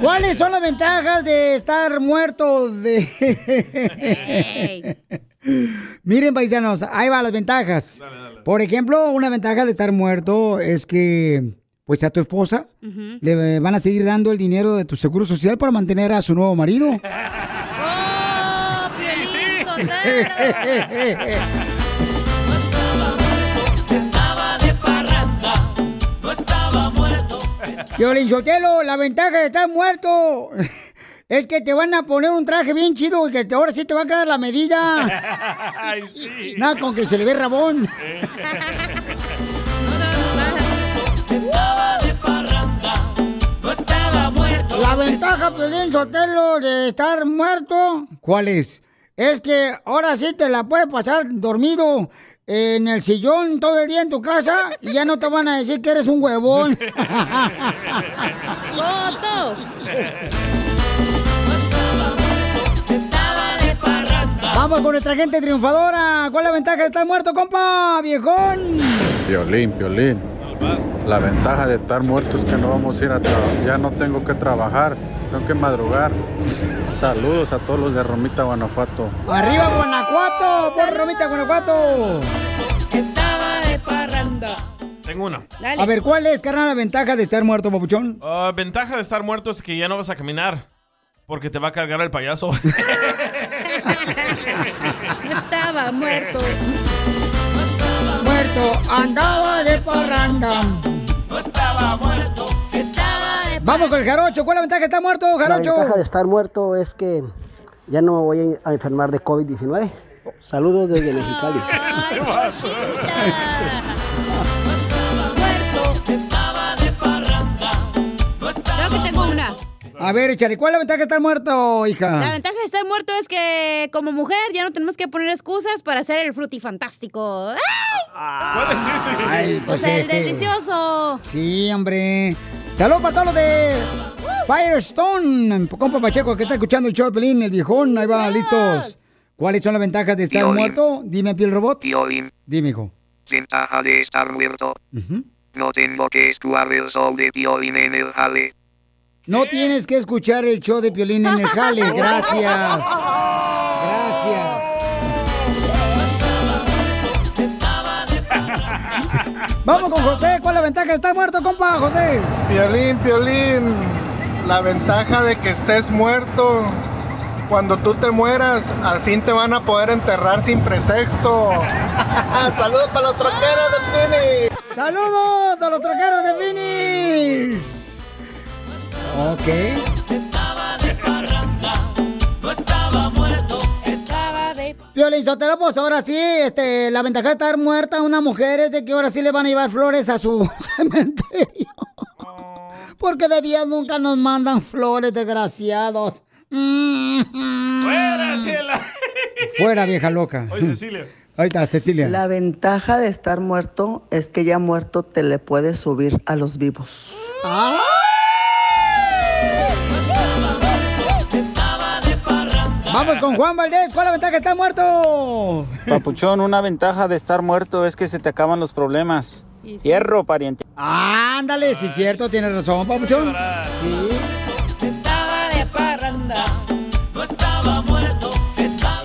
Speaker 2: ¿Cuáles son las ventajas de estar muerto? De... Miren, paisanos, ahí van las ventajas. Por ejemplo, una ventaja de estar muerto es que, pues a tu esposa le van a seguir dando el dinero de tu seguro social para mantener a su nuevo marido.
Speaker 13: Estaba
Speaker 2: Violín Sotelo, la ventaja de estar muerto es que te van a poner un traje bien chido y que te- ahora sí te va a quedar la medida.
Speaker 13: Ay, sí.
Speaker 2: Nada, con que se le ve rabón.
Speaker 13: Estaba de parranda, no estaba muerto.
Speaker 2: La ventaja, Piolín Sotelo, de estar muerto, ¿cuál es? Es que ahora sí te la puedes pasar dormido en el sillón todo el día en tu casa y ya no te van a decir que eres un huevón.
Speaker 4: ¡Foto!
Speaker 13: Estaba de parranda.
Speaker 2: Vamos con nuestra gente triunfadora. ¿Cuál es la ventaja de estar muerto, compa, viejón?
Speaker 14: Violín, violín. La ventaja de estar muerto es que no vamos a ir a trabajar. Ya no tengo que trabajar, tengo que madrugar. Saludos a todos los de Romita, Guanajuato.
Speaker 2: Arriba, Guanajuato, por Romita, Guanajuato.
Speaker 4: Estaba de parranda.
Speaker 3: Tengo una.
Speaker 2: A ver, ¿cuál es, carnal, la ventaja de estar muerto, papuchón?
Speaker 3: Ah, ventaja de estar muerto es que ya no vas a caminar. Porque te va a cargar el payaso.
Speaker 4: No estaba muerto.
Speaker 2: Muerto, andaba de parranda.
Speaker 13: No estaba muerto, estaba
Speaker 2: Vamos con el jarocho. ¿Cuál es la ventaja de estar muerto,
Speaker 15: La
Speaker 2: jarocho?
Speaker 15: ventaja de estar muerto es que ya no me voy a enfermar de COVID-19. Saludos desde Mexicali.
Speaker 13: Estaba
Speaker 2: A ver, échale, ¿cuál es la ventaja de estar muerto,
Speaker 4: La
Speaker 2: hija?
Speaker 4: ventaja de estar muerto es que como mujer ya no tenemos que poner excusas para hacer el frutifantástico. ¡Ay!
Speaker 3: ¿Cuál es ese?
Speaker 2: Ay,
Speaker 4: O
Speaker 2: pues
Speaker 4: el
Speaker 2: este.
Speaker 4: delicioso.
Speaker 2: Sí, hombre. Saludos para todos los de Firestone, compa Pacheco, que está escuchando el show de Pelín, el viejón. Ahí va, listos. ¿Cuáles son las ventajas de estar
Speaker 16: Piolín.
Speaker 2: muerto? Dime, piel robot.
Speaker 16: Piolín,
Speaker 2: Dime, hijo.
Speaker 16: ventaja de estar muerto.
Speaker 2: Ujú.
Speaker 16: No tengo que escuchar el sol de Piolín en el jale.
Speaker 2: No tienes que escuchar el show de Piolín en el jale. Gracias. Gracias. Vamos con José. ¿Cuál es la ventaja de estar muerto, compa, José?
Speaker 17: Piolín, Piolín, la ventaja de que estés muerto, cuando tú te mueras, al fin te van a poder enterrar sin pretexto. Saludos para los troqueros de Phoenix.
Speaker 2: ¡Saludos a los troqueros de Phoenix! Ok.
Speaker 13: Estaba de parranda, no estaba muerto, estaba de
Speaker 2: Violín Sotelo, pues ahora sí, este, la ventaja de estar muerta una mujer es de que ahora sí le van a llevar flores a su cementerio. Porque de vida nunca nos mandan flores, desgraciados.
Speaker 3: ¡Fuera, Chela!
Speaker 2: Fuera, vieja loca.
Speaker 3: Oye, Cecilia.
Speaker 2: Ahí está, Cecilia.
Speaker 18: La ventaja de estar muerto es que ya muerto te le puedes subir a los vivos.
Speaker 2: Vamos con Juan Valdés. ¿Cuál es la ventaja? Está muerto.
Speaker 19: Papuchón, una ventaja de estar muerto es que se te acaban los problemas. Hierro, pariente.
Speaker 2: Ándale, sí es cierto, tienes razón, papuchón. Sí.
Speaker 13: Estaba de parranda, no estaba muerto, estaba...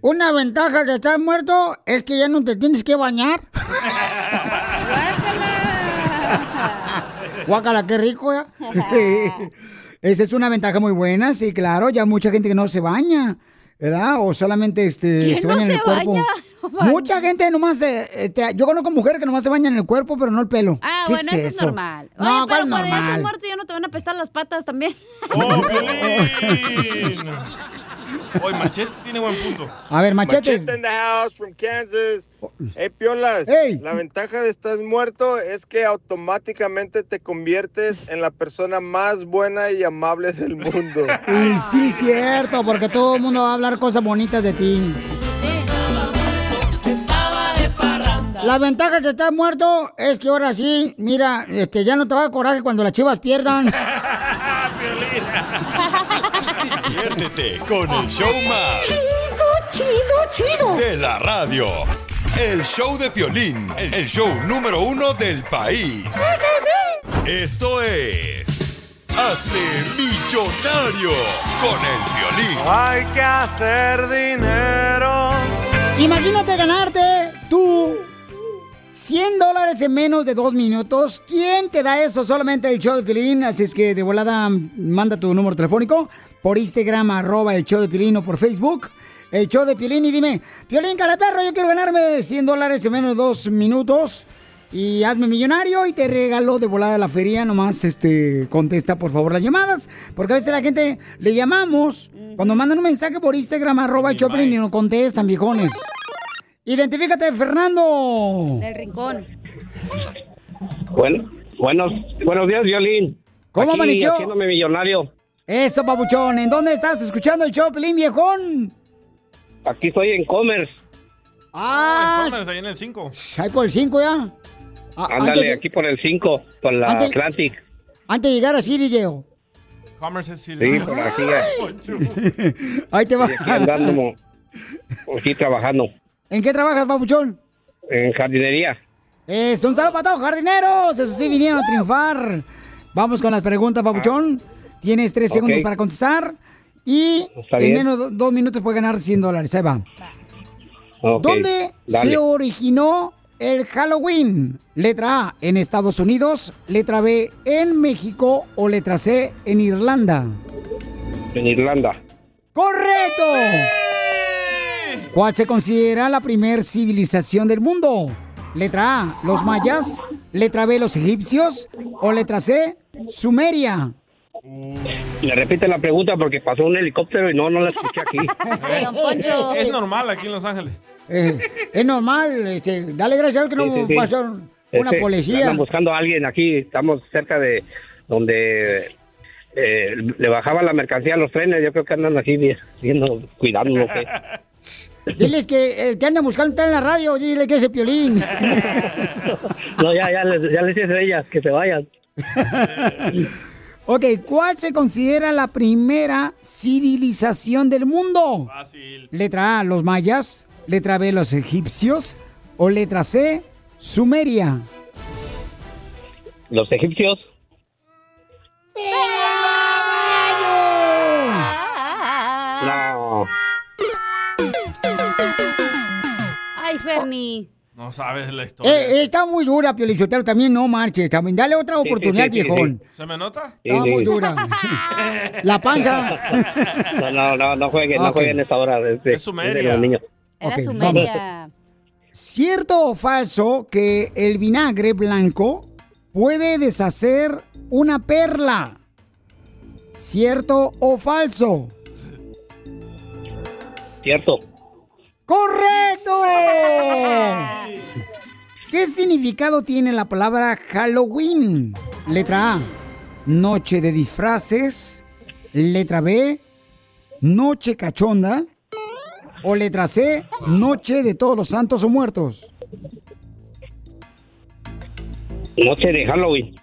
Speaker 2: Una ventaja de estar muerto es que ya no te tienes que bañar. Guácala, qué rico, ¿eh? Esa es una ventaja muy buena, sí, claro. Ya mucha gente que no se baña, ¿verdad? O solamente este,
Speaker 4: ¿Quién
Speaker 2: se
Speaker 4: no
Speaker 2: baña en
Speaker 4: se
Speaker 2: el cuerpo.
Speaker 4: baña?
Speaker 2: Mucha gente nomás, eh, este, yo conozco mujeres que nomás se bañan en el cuerpo, pero no el pelo.
Speaker 4: Ah,
Speaker 2: ¿Qué
Speaker 4: bueno,
Speaker 2: es
Speaker 4: eso es normal.
Speaker 2: No,
Speaker 4: Oye, pero
Speaker 2: ¿cuál normal?
Speaker 4: muerto ya no te van a apestar las patas también.
Speaker 3: Hoy Machete tiene buen punto.
Speaker 2: A ver, Machete.
Speaker 20: in the house from Kansas. Hey, Piolas. La ventaja de estar muerto es que automáticamente te conviertes en la persona más buena y amable del mundo.
Speaker 2: Y sí, cierto, porque todo el mundo va a hablar cosas bonitas de ti.
Speaker 13: Estaba de parranda.
Speaker 2: La ventaja de estar muerto es que ahora sí, mira, este, ya no te va a dar coraje cuando las chivas pierdan.
Speaker 1: Diviértete con el show más.
Speaker 2: Chido, chido, chido.
Speaker 1: De la radio. El show de Piolín, el show número uno del país. Esto es... Hazte millonario con el violín.
Speaker 13: Hay que hacer dinero.
Speaker 2: Imagínate ganarte tú 100 dólares en menos de dos minutos. ¿Quién te da eso? Solamente el show de Pilín. Así es que de volada manda tu número telefónico por Instagram, arroba el show de Pilín o por Facebook. El show de Pilín y dime, Piolín, cara perro, yo quiero ganarme 100 dólares en menos de dos minutos. Y hazme millonario y te regalo de volada la feria. Nomás este, contesta por favor las llamadas. Porque a veces la gente le llamamos cuando mandan un mensaje por Instagram, arroba el Choplin y no contestan, viejones. Identifícate, Fernando.
Speaker 4: Del rincón.
Speaker 21: Bueno, buenos, buenos días, Violín.
Speaker 2: ¿Cómo
Speaker 21: Aquí,
Speaker 2: amaneció?
Speaker 21: Haciéndome millonario.
Speaker 2: Eso, papuchón. ¿En dónde estás escuchando el Choplin, viejón?
Speaker 21: Aquí estoy en Commerce.
Speaker 2: Ah,
Speaker 3: Commerce, ahí en el 5.
Speaker 2: ahí por el 5 ya. Ah,
Speaker 21: Ándale, aquí por el 5, por la
Speaker 2: Antes-
Speaker 21: Atlantic.
Speaker 2: antes de llegar a Siri, Diego.
Speaker 3: Commerce es
Speaker 21: Sí, por aquí.
Speaker 2: Ahí te va.
Speaker 21: Y aquí andando, aquí trabajando
Speaker 2: ¿En qué trabajas, papuchón?
Speaker 21: en jardinería.
Speaker 2: Es un saludo para todos, jardineros. Eso sí, vinieron a triunfar. Vamos con las preguntas, papuchón. Tienes tres segundos para contestar. Y en menos de dos minutos puedes ganar 100 dólares. Ahí va. ¿Dónde
Speaker 21: dale.
Speaker 2: se originó el Halloween? Letra A, en Estados Unidos. Letra B, en México. O letra C, en Irlanda.
Speaker 21: En Irlanda.
Speaker 2: ¡Correcto! ¿Cuál se considera la primer civilización del mundo? Letra A, los mayas. Letra B, los egipcios. O letra C, Sumeria.
Speaker 21: Le repite la pregunta porque pasó un helicóptero y no, no la escuché aquí.
Speaker 3: Es normal aquí en Los Ángeles.
Speaker 2: Eh, es normal, este, dale gracias a Dios que no
Speaker 21: Sí, sí, sí.
Speaker 2: pasó una
Speaker 21: Este,
Speaker 2: policía.
Speaker 21: Andan buscando a alguien aquí. Estamos cerca de donde eh, le bajaban la mercancía a los trenes. Yo creo que andan aquí vi- viendo, cuidando. No sé.
Speaker 2: Diles que el que anda buscando está en la radio, dile que es el piolín.
Speaker 21: No, ya, ya, les, ya les dije a ellas que se vayan.
Speaker 2: Ok, ¿cuál se considera la primera civilización del mundo? Letra A, los mayas. Letra B, los egipcios. O letra C, Sumeria.
Speaker 21: Los egipcios. No.
Speaker 4: Ay, Ferni.
Speaker 3: No sabes la historia.
Speaker 2: Eh, está muy dura, Piolichotero, también no marches. También dale otra oportunidad,
Speaker 21: sí, sí, sí,
Speaker 2: viejón.
Speaker 3: ¿Se me nota?
Speaker 2: Está
Speaker 21: sí.
Speaker 2: muy dura. La panza.
Speaker 21: No, no, no, no jueguen, no
Speaker 2: Ok.
Speaker 21: jueguen esta hora. Es, de-
Speaker 3: Es
Speaker 21: de los niños.
Speaker 4: Era Sumeria.
Speaker 2: ¿Cierto o falso que el vinagre blanco puede deshacer una perla? ¿Cierto o falso?
Speaker 21: Cierto.
Speaker 2: ¡Correcto! ¿Qué significado tiene la palabra Halloween? Letra A, noche de disfraces. Letra B, noche cachonda. O letra C, Noche de Todos los Santos o Muertos.
Speaker 21: Noche de Halloween.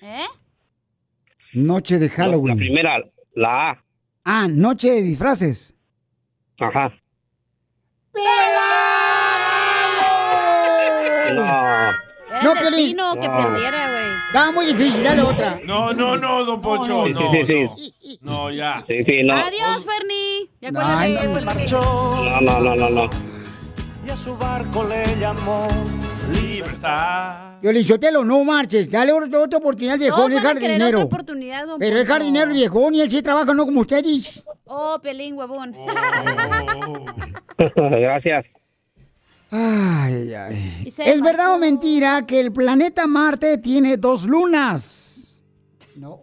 Speaker 4: ¿Eh?
Speaker 2: Noche de
Speaker 21: La
Speaker 2: Halloween.
Speaker 21: primera, la A.
Speaker 2: Ah, Noche de Disfraces.
Speaker 21: Ajá. No.
Speaker 4: Era
Speaker 2: No,
Speaker 4: el
Speaker 2: Piolín.
Speaker 4: destino que perdiera, güey.
Speaker 2: Estaba muy difícil, dale otra.
Speaker 3: No, no, no, don Poncho.
Speaker 21: Sí,
Speaker 3: No,
Speaker 21: sí, sí.
Speaker 3: no. No, ya.
Speaker 21: Sí, sí, no.
Speaker 4: Adiós, Fernie. Ya
Speaker 2: No, ay, no.
Speaker 21: No, no, no, no, no.
Speaker 13: Y a su barco le llamó
Speaker 3: Libertad.
Speaker 2: Violichotelo, no marches. Dale otra otra oportunidad al viejón,
Speaker 4: Todos
Speaker 2: es
Speaker 4: van a querer
Speaker 2: jardinero.
Speaker 4: otra oportunidad, don
Speaker 2: Pero es
Speaker 4: Poncho.
Speaker 2: jardinero el viejón y él sí trabaja, no como ustedes.
Speaker 4: Oh, pelín, huevón.
Speaker 21: Gracias.
Speaker 2: Ay, ay, ¿Es verdad o mentira que el planeta Marte tiene dos lunas? No.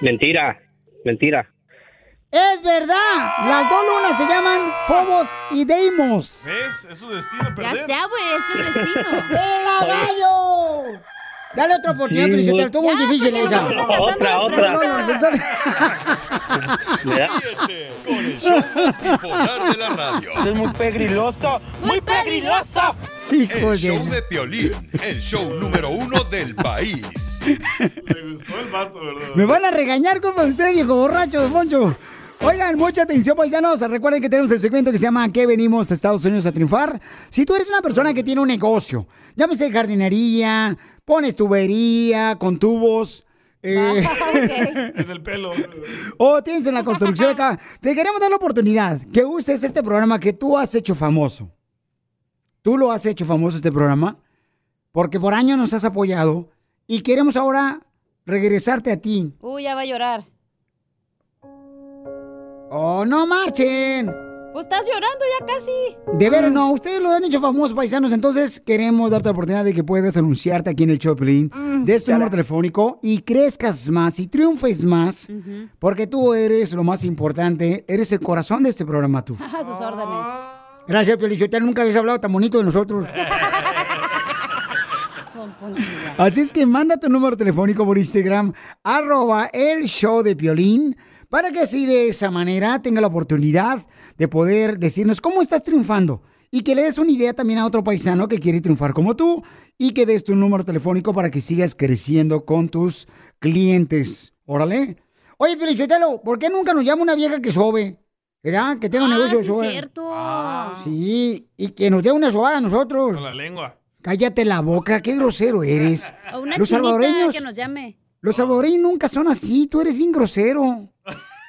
Speaker 21: Mentira. Mentira.
Speaker 2: Es verdad. Las dos lunas se llaman Phobos y Deimos.
Speaker 3: ¿Ves? Es su destino
Speaker 4: Ya
Speaker 3: perder.
Speaker 4: está, güey, es el destino.
Speaker 2: ¡Ela, gallo! Dale otra oportunidad,
Speaker 21: Sí,
Speaker 2: pero se
Speaker 21: güey.
Speaker 2: estuvo muy difícil esa.
Speaker 21: Otra, otra.
Speaker 2: No, no, no.
Speaker 1: Ríete con el show más bipolar de la radio.
Speaker 13: Es muy pegriloso, muy pegriloso.
Speaker 1: El show de Piolín, el show número uno del país.
Speaker 3: Me gustó el vato, ¿verdad?
Speaker 2: Me van a regañar con usted, viejo borracho, don Poncho. Oigan, mucha atención, paisanos. Recuerden que tenemos el segmento que se llama ¿Qué venimos a Estados Unidos a triunfar? Si tú eres una persona que tiene un negocio, llámese jardinería, pones tubería con tubos, eh,
Speaker 3: En el pelo.
Speaker 2: o tienes en la construcción acá, te queremos dar la oportunidad que uses este programa que tú has hecho famoso. Tú lo has hecho famoso este programa porque por años nos has apoyado y queremos ahora regresarte a ti.
Speaker 4: Uy, ya va a llorar.
Speaker 2: ¡Oh, no marchen!
Speaker 4: Pues estás llorando ya casi.
Speaker 2: De veras, no, ustedes lo han hecho famosos paisanos, entonces queremos darte la oportunidad de que puedas anunciarte aquí en el Choplin, de tu número telefónico y crezcas más y triunfes más, porque tú eres lo más importante, eres el corazón de este programa tú.
Speaker 4: A sus órdenes.
Speaker 2: Gracias, Piolichotero, nunca habías hablado tan bonito de nosotros. Así es que manda tu número telefónico por Instagram, arroba el show de Piolín, para que así de esa manera tenga la oportunidad de poder decirnos cómo estás triunfando. Y que le des una idea también a otro paisano que quiere triunfar como tú. Y que des tu número telefónico para que sigas creciendo con tus clientes. Órale. Oye, Piolichotelo, ¿por qué nunca nos llama una vieja que sobe? ¿Verdad? Que tenga un
Speaker 4: Ah,
Speaker 2: negocio
Speaker 4: sí
Speaker 2: de sobe.
Speaker 4: es cierto.
Speaker 2: Sí, y que nos dé una sobada a nosotros.
Speaker 3: Con la lengua.
Speaker 2: Cállate la boca, qué grosero eres.
Speaker 4: O una
Speaker 2: Los salvadoreños,
Speaker 4: que nos llame.
Speaker 2: los salvadoreños nunca son así, tú eres bien grosero.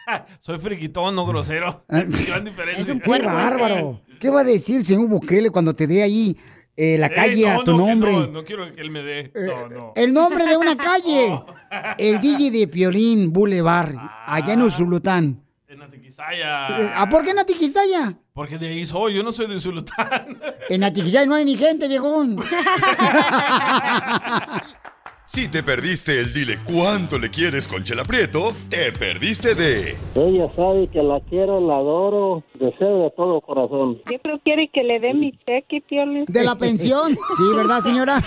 Speaker 3: Soy friquitón, no grosero.
Speaker 2: Ah.
Speaker 3: Gran diferencia.
Speaker 4: Es un
Speaker 2: Qué
Speaker 4: Puerco
Speaker 2: bárbaro. ¿Qué va a decir el señor Bukele cuando te dé ahí eh, la
Speaker 3: Eh,
Speaker 2: calle
Speaker 3: no,
Speaker 2: a tu
Speaker 3: no,
Speaker 2: nombre?
Speaker 3: No, no quiero que él me dé. No, no.
Speaker 2: El nombre de una calle. El DJ de Piolín Boulevard, allá en Usulután.
Speaker 3: En Atiquizaya.
Speaker 2: Eh, ¿A por qué en Atiquizaya?
Speaker 3: Porque de ahí soy, yo no soy de Zulután.
Speaker 2: En Atiquizaya no hay ni gente, viejón.
Speaker 1: Si te perdiste el dile cuánto le quieres con Chela Prieto, te perdiste de
Speaker 21: Ella sabe que la quiero, la adoro, deseo de todo corazón.
Speaker 5: Yo creo que quiere que le dé mi cheque, Piolín.
Speaker 2: De la pensión. Sí, ¿verdad, señora?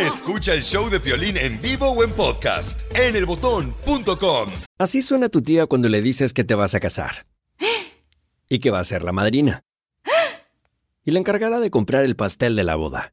Speaker 1: Escucha el show de Piolín en vivo o en podcast en elbotón.com.
Speaker 22: Así suena tu tía cuando le dices que te vas a casar. Y que va a ser la madrina. Y la encargada de comprar el pastel de la boda.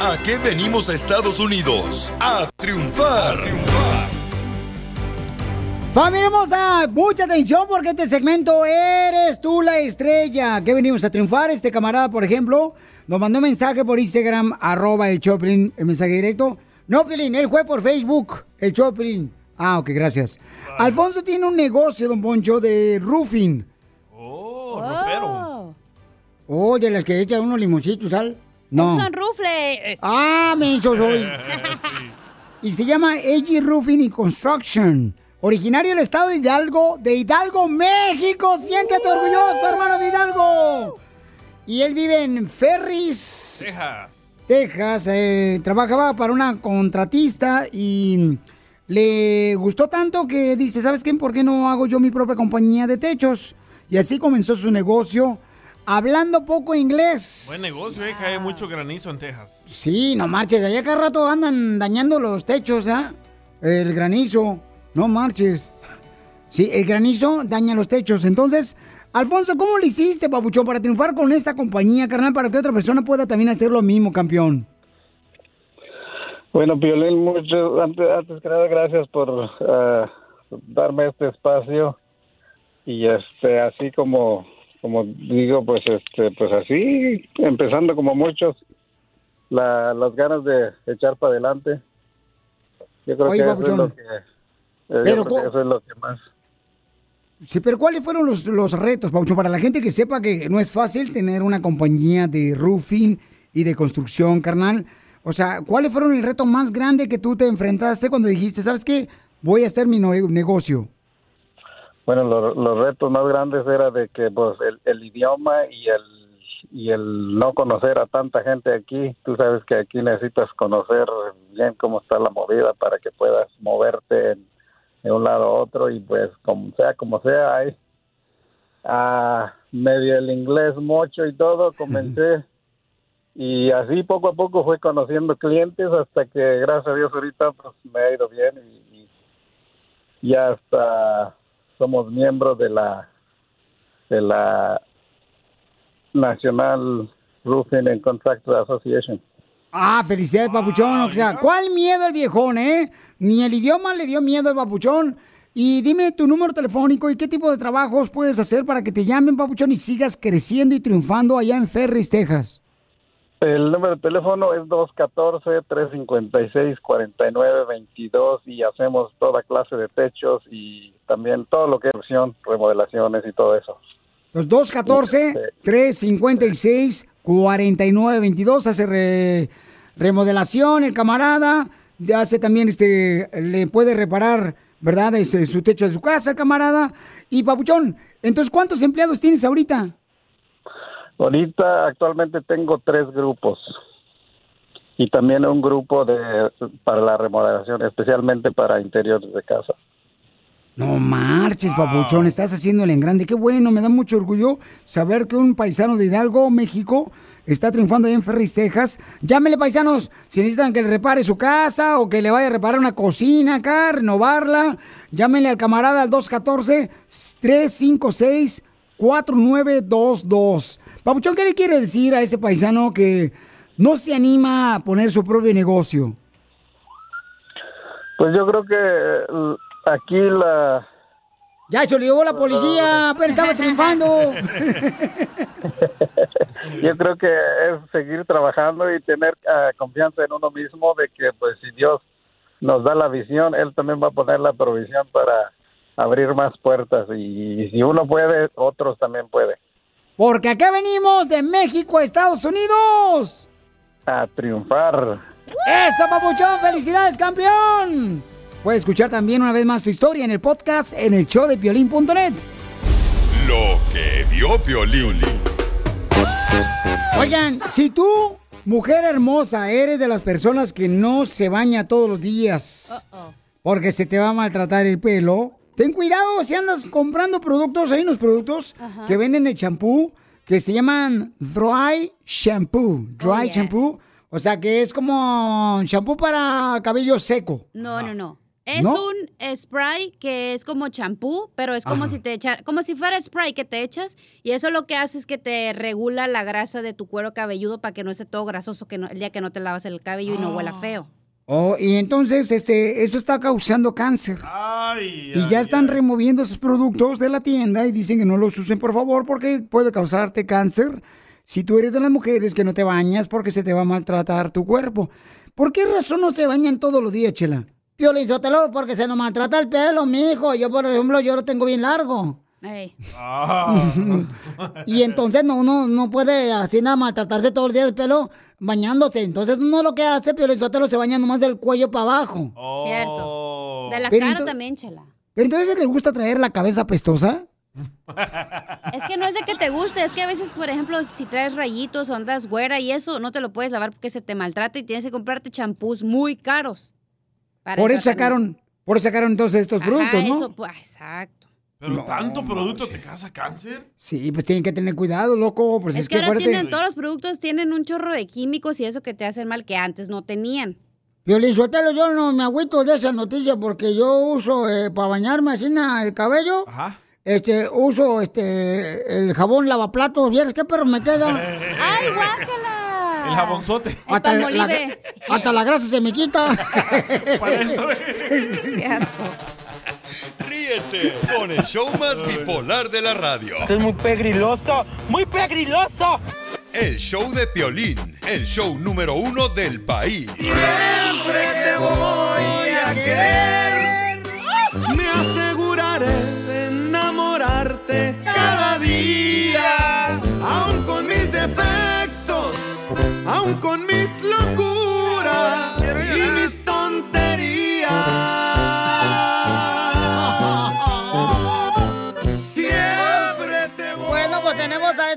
Speaker 1: ¿A qué venimos a Estados Unidos? A triunfar.
Speaker 2: Familia hermosa, mucha atención porque este segmento eres tú la estrella. Que venimos a triunfar. Este camarada, por ejemplo, nos mandó un mensaje por Instagram, arroba el Choplin, el mensaje directo. No, Pelín, él fue por Facebook, el Choplin. Ah, ok, gracias. Alfonso tiene un negocio, don Poncho, de roofing.
Speaker 3: Oh, ropero.
Speaker 2: Oh, de las que echa unos limoncitos, ¿sal? No.
Speaker 4: Son rufles.
Speaker 2: Ah, menso soy. y se llama AG Roofing y Construction. Originario del estado de Hidalgo, de Hidalgo, México. Siéntete orgulloso, hermano de Hidalgo. Y él vive en Ferris,
Speaker 3: Texas.
Speaker 2: Texas. eh, trabajaba para una contratista y le gustó tanto que dice, ¿sabes qué? ¿Por qué no hago yo mi propia compañía de techos? Y así comenzó su negocio, hablando poco inglés.
Speaker 3: Buen negocio, eh, cae mucho granizo en Texas.
Speaker 2: Sí, no marches, allá cada rato andan dañando los techos, ¿ah? El granizo, no marches. Sí, el granizo daña los techos. Entonces, Alfonso, ¿cómo lo hiciste, papuchón, para triunfar con esta compañía, carnal, para que otra persona pueda también hacer lo mismo, campeón?
Speaker 21: Bueno, Piolín, mucho, antes, antes que nada, gracias por eh, darme este espacio. Y este, así como, como digo, pues este, pues así, empezando como muchos, la, las ganas de echar para adelante. Yo creo
Speaker 2: Oye,
Speaker 21: que eso es
Speaker 2: papuchón.
Speaker 21: lo que, eh,
Speaker 2: Pero
Speaker 21: creo que
Speaker 2: co-
Speaker 21: eso es lo que más.
Speaker 2: Sí, pero ¿cuáles fueron los, los retos, Paucho? Para la gente que sepa que no es fácil tener una compañía de roofing y de construcción, carnal. O sea, ¿cuáles fueron el reto más grande que tú te enfrentaste cuando dijiste, ¿sabes qué? Voy a hacer mi negocio.
Speaker 21: Bueno, lo- los retos más grandes era de que pues el, el idioma y el y el no conocer a tanta gente aquí. Tú sabes que aquí necesitas conocer bien cómo está la movida para que puedas moverte en- de un lado a otro y pues como sea como sea hay ah, medio el inglés mucho y todo comencé y así poco a poco fui conociendo clientes hasta que gracias a Dios ahorita pues me ha ido bien y, y ya hasta somos miembros de la de la National Roofing and Contractor Association.
Speaker 2: Ah, felicidades, papuchón. O sea, ¿cuál miedo el viejón, eh? Ni el idioma le dio miedo al papuchón. Y dime tu número telefónico y qué tipo de trabajos puedes hacer para que te llamen, papuchón, y sigas creciendo y triunfando allá en Ferris, Texas.
Speaker 21: El número de teléfono es 214-356-4922 y hacemos toda clase de techos y también todo lo que es construcción, remodelaciones y todo eso.
Speaker 2: Los 214-356-4922 hace re- remodelación, el camarada. Hace también, este, le puede reparar, ¿verdad? Este, su techo de su casa, camarada. Y Papuchón, entonces, ¿cuántos empleados tienes ahorita?
Speaker 21: Ahorita actualmente tengo tres grupos y también un grupo de para la remodelación, especialmente para interiores de casa.
Speaker 2: No marches, papuchón, estás haciéndole en grande. Qué bueno, me da mucho orgullo saber que un paisano de Hidalgo, México, está triunfando ahí en Ferris, Texas. Llámele, paisanos, si necesitan que le repare su casa o que le vaya a reparar una cocina acá, renovarla. Llámenle al camarada al 214-356-4922. Papuchón, ¿qué le quiere decir a ese paisano que no se anima a poner su propio negocio?
Speaker 21: Pues yo creo que eh, aquí la
Speaker 2: Ya, se llevó la policía, pero estaba triunfando.
Speaker 21: yo creo que es seguir trabajando y tener ah, confianza en uno mismo de que pues si Dios nos da la visión, él también va a poner la provisión para abrir más puertas y si uno puede, otros también pueden.
Speaker 2: Porque acá venimos de México a Estados Unidos.
Speaker 21: A triunfar.
Speaker 2: ¡Eso, papuchón! ¡Felicidades, campeón! Puedes escuchar también una vez más tu historia en el podcast en el show de piolín.net.
Speaker 1: Lo que vio Piolín.
Speaker 2: Oigan, si tú, mujer hermosa, eres de las personas que no se baña todos los días porque se te va a maltratar el pelo, ten cuidado si andas comprando productos. Hay unos productos
Speaker 4: Ajá.
Speaker 2: que venden de champú que se llaman Dry Shampoo. Dry
Speaker 4: Oh, yes.
Speaker 2: Shampoo. O sea que es como shampoo para cabello seco.
Speaker 4: No, no, no. Es
Speaker 2: ¿No?
Speaker 4: un spray que es como champú, pero es como
Speaker 2: Ajá.
Speaker 4: si te echa, como si fuera spray que te echas y eso lo que hace es que te regula la grasa de tu cuero cabelludo para que no esté todo grasoso que no- el día que no te lavas el cabello y no huela feo.
Speaker 2: Oh, y entonces, este, eso está causando cáncer. y ya están removiendo esos productos de la tienda y dicen que no los usen, por favor, porque puede causarte cáncer. Si tú eres de las mujeres que no te bañas porque se te va a maltratar tu cuerpo. ¿Por qué razón no se bañan todos los días, Chela? Piolín, Sotelo, porque se nos maltrata el pelo, mijo. Yo, por ejemplo, yo lo tengo bien largo.
Speaker 4: Ey.
Speaker 2: Y entonces no, uno no puede así nada maltratarse todos los días el pelo bañándose. Entonces uno lo que hace, Piolín Sotelo, se baña nomás del cuello para abajo.
Speaker 4: Cierto. De la
Speaker 2: Pero
Speaker 4: cara también, chela.
Speaker 2: Pero entonces le gusta traer la cabeza pestosa.
Speaker 4: Es que no es de que te guste, es que a veces, por ejemplo, si traes rayitos o andas güera y eso, no te lo puedes lavar porque se te maltrata y tienes que comprarte champús muy caros. para
Speaker 2: Por
Speaker 4: el
Speaker 2: eso sacaron, por eso sacaron entonces estos productos, ¿no?
Speaker 4: eso, pues, exacto.
Speaker 3: ¿Pero tanto producto te causa cáncer?
Speaker 2: Sí, pues tienen que tener cuidado, loco, pues es,
Speaker 4: es que, ahora tienen, todos los productos tienen un chorro de químicos y eso que te hacen mal que antes no tenían.
Speaker 2: Violín Sotelo, yo no me agüito de esa noticia porque yo uso eh, para bañarme así el cabello. Este, uso este el jabón lavaplatos. ¿Vieres qué perro me queda?
Speaker 4: ¡Ay, guácala!
Speaker 3: El jabonzote.
Speaker 2: Hasta la,
Speaker 4: palmolive.
Speaker 2: hasta la grasa se me quita.
Speaker 3: Para eso.
Speaker 1: Ríete con el show más bipolar de la radio.
Speaker 13: Esto es muy pegriloso, muy pegriloso.
Speaker 1: El show de Piolín, el show número uno del país.
Speaker 13: Siempre te voy a querer. Me aseguraré de enamorarte cada día. Aún con mis defectos, aún con mis locuras y mis tonterías.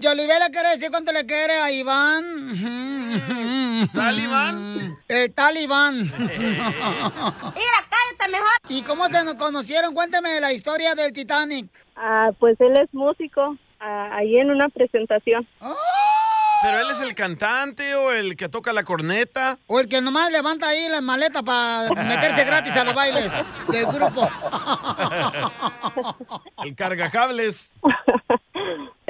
Speaker 2: Jolibé le quiere decir cuánto le quiere a Iván.
Speaker 3: ¿Talibán?
Speaker 2: El talibán. Mira, cállate mejor. ¿Y cómo se nos conocieron? Cuéntame la historia del Titanic.
Speaker 5: Ah, pues él es músico, ah, ahí en una presentación.
Speaker 3: ¿Pero él es el cantante o el que toca la corneta?
Speaker 2: O el que nomás levanta ahí las maletas para meterse gratis a los bailes del grupo.
Speaker 3: El cargacables.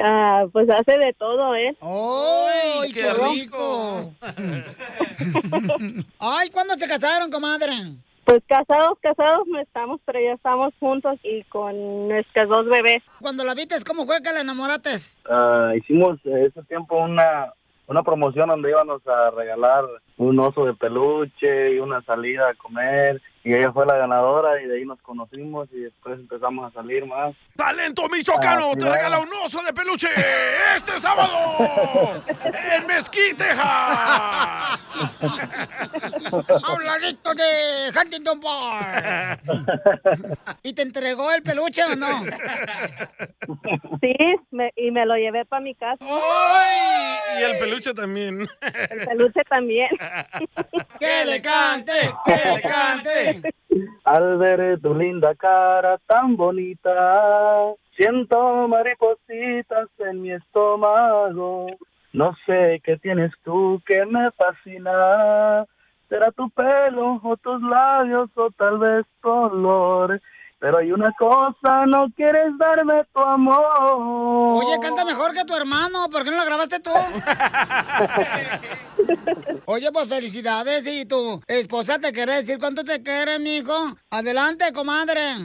Speaker 5: Ah, pues hace de todo, ¿eh?
Speaker 2: ¡Ay, qué rico! Ay, ¿cuándo se casaron, comadre?
Speaker 5: Pues casados, casados no estamos, pero ya estamos juntos y con nuestros dos bebés.
Speaker 2: Cuando la viste, ¿cómo fue que la enamoraste?
Speaker 21: Ah, hicimos eh, ese tiempo una, una promoción donde íbamos a regalar un oso de peluche y una salida a comer y ella fue la ganadora y de ahí nos conocimos y después empezamos a salir más.
Speaker 3: ¡Talento michoacano!
Speaker 21: Ah,
Speaker 3: ¡Te regala un oso de peluche este sábado! ¡En Mesquite, Texas!
Speaker 2: ¡Habladito de Huntington Park! ¿Y te entregó el peluche o no?
Speaker 5: Sí, me- y me lo llevé para mi casa.
Speaker 3: ¡Ay! Y el peluche también.
Speaker 5: El peluche también.
Speaker 2: ¡Que le cante! ¡Que le cante!
Speaker 21: Al ver tu linda cara tan bonita, siento maripositas en mi estómago. No sé qué tienes tú que me fascina. Será tu pelo o tus labios o tal vez tu olor. Pero hay una cosa, no quieres darme tu amor.
Speaker 2: Oye, canta mejor que tu hermano. ¿Por qué no la grabaste tú? Oye, pues felicidades. Y tu esposa te quiere decir cuánto te quiere, mijo. Adelante, comadre.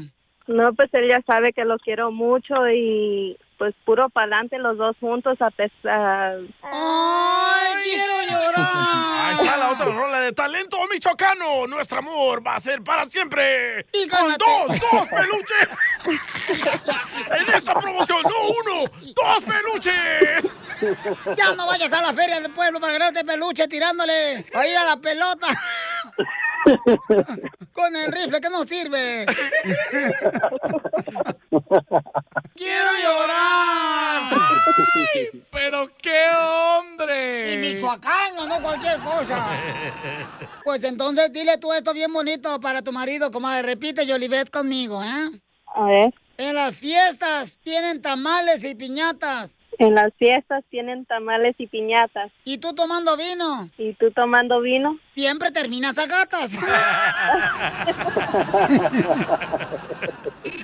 Speaker 5: No, pues él ya sabe que lo quiero mucho y pues puro para adelante los dos juntos a pesar.
Speaker 2: ¡Ay, quiero
Speaker 3: Ahí está la otra rola de talento michoacano. Nuestro amor va a ser para siempre.
Speaker 2: Y
Speaker 3: con dos, dos peluches. en esta promoción, no uno, dos peluches.
Speaker 2: Ya no vayas a la feria del pueblo para ganarte peluche tirándole ahí a la pelota. Con el rifle que no sirve. ¡Quiero llorar!
Speaker 3: ¡Pero qué hombre!
Speaker 2: Y michoacano, no cualquier cosa. Pues entonces dile tú esto bien bonito para tu marido, comadre. Repite, Yolivet, conmigo, ¿eh?
Speaker 5: A ver.
Speaker 2: En las fiestas tienen tamales y piñatas.
Speaker 5: En las fiestas tienen tamales y piñatas.
Speaker 2: ¿Y tú tomando vino?
Speaker 5: ¿Y tú tomando vino?
Speaker 2: Siempre terminas a gatas.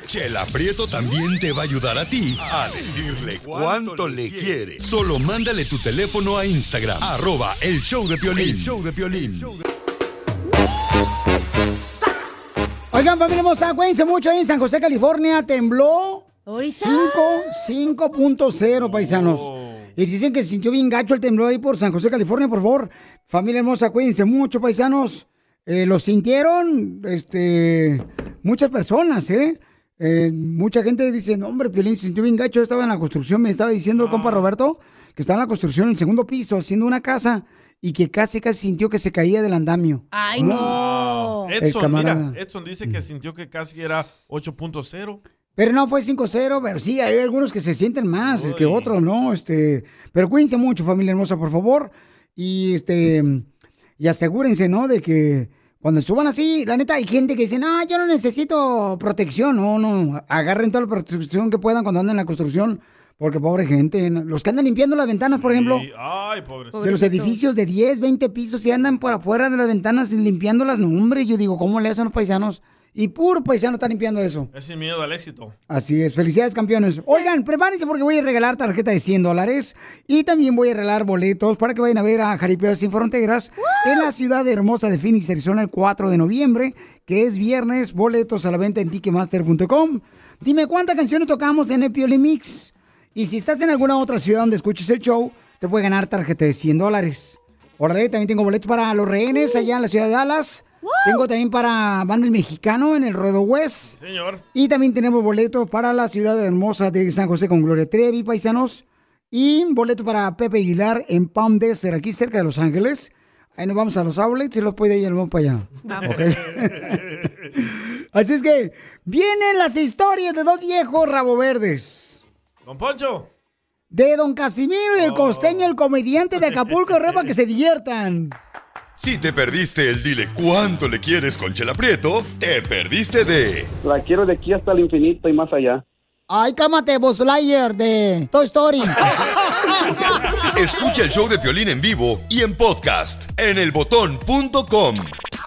Speaker 1: Chela Prieto también te va a ayudar a ti a decirle cuánto le quiere. Solo mándale tu teléfono a Instagram, arroba el show de Piolín. show de Piolín.
Speaker 2: Oigan, familia hermosa, cuídense mucho ahí en San José, California. Tembló 5, 5.0, paisanos. Y dicen que se sintió bien gacho el temblor ahí por San José, California, por favor. Familia hermosa, cuídense mucho, paisanos. Eh, lo sintieron, este, muchas personas, ¿eh? Eh, mucha gente dice, no, hombre, Piolín se sintió bien gacho, estaba en la construcción, me estaba diciendo el compa Roberto, que estaba en la construcción, en el segundo piso, haciendo una casa, y que casi, casi sintió que se caía del andamio.
Speaker 4: Ay, no.
Speaker 2: El
Speaker 3: Edson,
Speaker 2: camarada.
Speaker 3: mira, Edson dice que sintió que casi era 8.0.
Speaker 2: Pero no fue 5-0, pero sí, hay algunos que se sienten más que otros, ¿no? Este, pero cuídense mucho, familia hermosa, por favor. Y este, y asegúrense, ¿no? De que cuando suban así, la neta, hay gente que dice, no, yo no necesito protección. No, no, agarren toda la protección que puedan cuando anden en la construcción. Porque pobre gente, ¿no? los que andan limpiando las ventanas, por ejemplo,
Speaker 3: ay,
Speaker 2: de los edificios de 10, 20 pisos y andan por afuera de las ventanas limpiándolas, no, hombre, yo digo, ¿cómo le hacen los paisanos? Y puro paisano está limpiando eso.
Speaker 3: Es sin miedo al éxito.
Speaker 2: Así es, felicidades campeones. Oigan, prepárense porque voy a regalar tarjeta de 100 dólares y también voy a regalar boletos para que vayan a ver a Jaripeo Sin Fronteras en la ciudad hermosa de Phoenix, Arizona, el 4 de noviembre, que es viernes, boletos a la venta en ticketmaster.com. Dime cuántas canciones tocamos en el Pioli Mix. Y si estás en alguna otra ciudad donde escuches el show, te puede ganar tarjeta de 100 dólares. Órale, también tengo boletos para los rehenes allá en la ciudad de Dallas. Tengo también para Banda El Mexicano en el Ruedo West.
Speaker 3: Señor.
Speaker 2: Y también tenemos boletos para la ciudad hermosa de San José con Gloria Trevi, paisanos. Y boletos para Pepe Aguilar en Palm Desert, aquí cerca de Los Ángeles. Ahí nos vamos a los outlets y los puede ir vamos para allá. Ok. Así es que vienen las historias de dos viejos rabo verdes.
Speaker 3: Don Poncho.
Speaker 2: De Don Casimiro y el costeño, el comediante de Acapulco, Reba, que se diviertan.
Speaker 1: Si te perdiste el dile cuánto le quieres con Chela Prieto, te perdiste de
Speaker 23: La quiero de aquí hasta el infinito y más allá.
Speaker 2: Ay, cámate, Buzz Lightyear de Toy Story.
Speaker 1: Escucha el show de Piolín en vivo y en podcast en elbotón.com.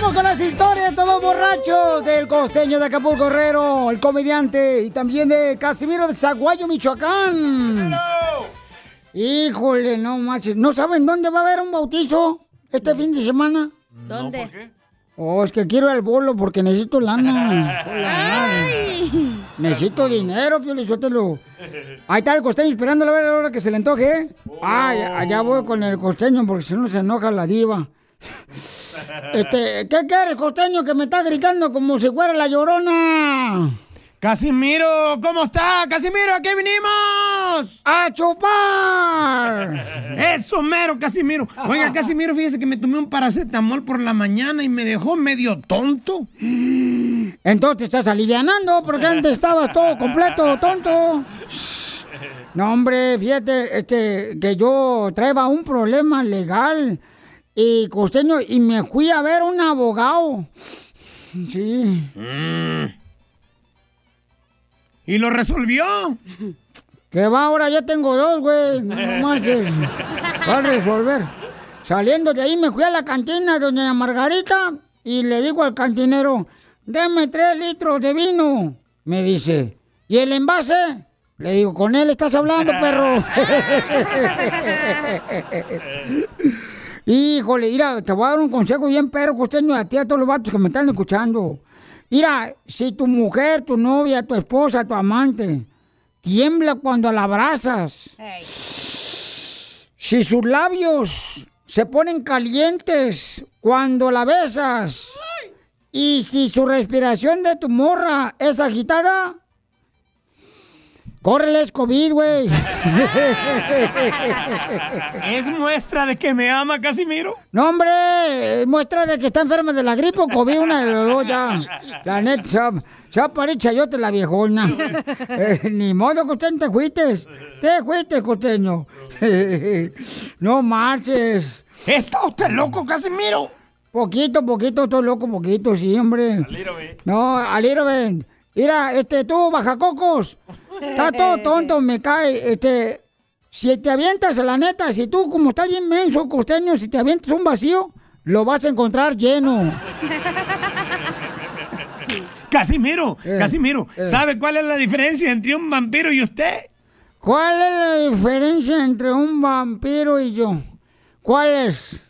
Speaker 2: Vamos con las historias de estos dos borrachos del costeño de Acapulco Herrero, el comediante, y también de Casimiro de Zaguayo, Michoacán. Híjole, no manches. ¿No saben dónde va a haber un bautizo este fin de semana?
Speaker 4: ¿Dónde?
Speaker 2: Oh, es que quiero al bolo porque necesito lana. Hola, Necesito dinero, Pio Lizotelo. Ahí está el costeño esperando a ver a la hora que se le antoje. ¿eh? Ah, ya- allá voy con el costeño porque si no se enoja la diva. Este, ¿qué quieres, costeño, que me está gritando como si fuera la llorona?
Speaker 24: Casimiro, ¿cómo está? Casimiro, ¿a qué vinimos?
Speaker 2: ¡A chupar!
Speaker 24: Eso, mero, Casimiro. Oiga, Casimiro, fíjese que me tomé un paracetamol por la mañana y me dejó medio tonto.
Speaker 2: Entonces te estás alivianando porque antes estabas todo completo, tonto. No, hombre, fíjate, este, que yo traía un problema legal y costeño y me fui a ver un abogado. Sí.
Speaker 24: y lo resolvió.
Speaker 2: Que va, ahora ya tengo dos, güey. No marches. Va a resolver. Saliendo de ahí me fui a la cantina de doña Margarita y le digo al cantinero, deme tres litros de vino. Me dice, ¿y el envase? Le digo, con él estás hablando, perro. Híjole, mira, te voy a dar un consejo bien perro, costeño, a ti, a todos los vatos que me están escuchando. Mira, si tu mujer, tu novia, tu esposa, tu amante, tiembla cuando la abrazas. Si sus labios se ponen calientes cuando la besas. Y si su respiración de tu morra es agitada, córreles COVID, güey.
Speaker 24: ¿Es muestra de que me ama, Casimiro?
Speaker 2: No, hombre, es muestra de que está enferma de la gripe o COVID, una de los dos ya. La neta, se va- a parir chayote la viejona. Eh, ni modo, costeño, te fuites. Te fuites, costeño. no marches.
Speaker 24: ¿Está usted loco, Casimiro?
Speaker 2: Poquito, poquito, estoy loco, poquito, sí, hombre. No, aliro, ven. Mira, este, tú, bajacocos. Está todo tonto, me cae. Este, si te avientas, la neta, si tú, como estás bien menso, costeño, si te avientas un vacío, lo vas a encontrar lleno.
Speaker 24: Casimiro,
Speaker 2: Eh,
Speaker 24: Casimiro,
Speaker 2: eh.
Speaker 24: ¿sabe cuál es la diferencia entre un vampiro y usted?
Speaker 2: ¿Cuál es la diferencia entre un vampiro y yo? ¿Cuál es?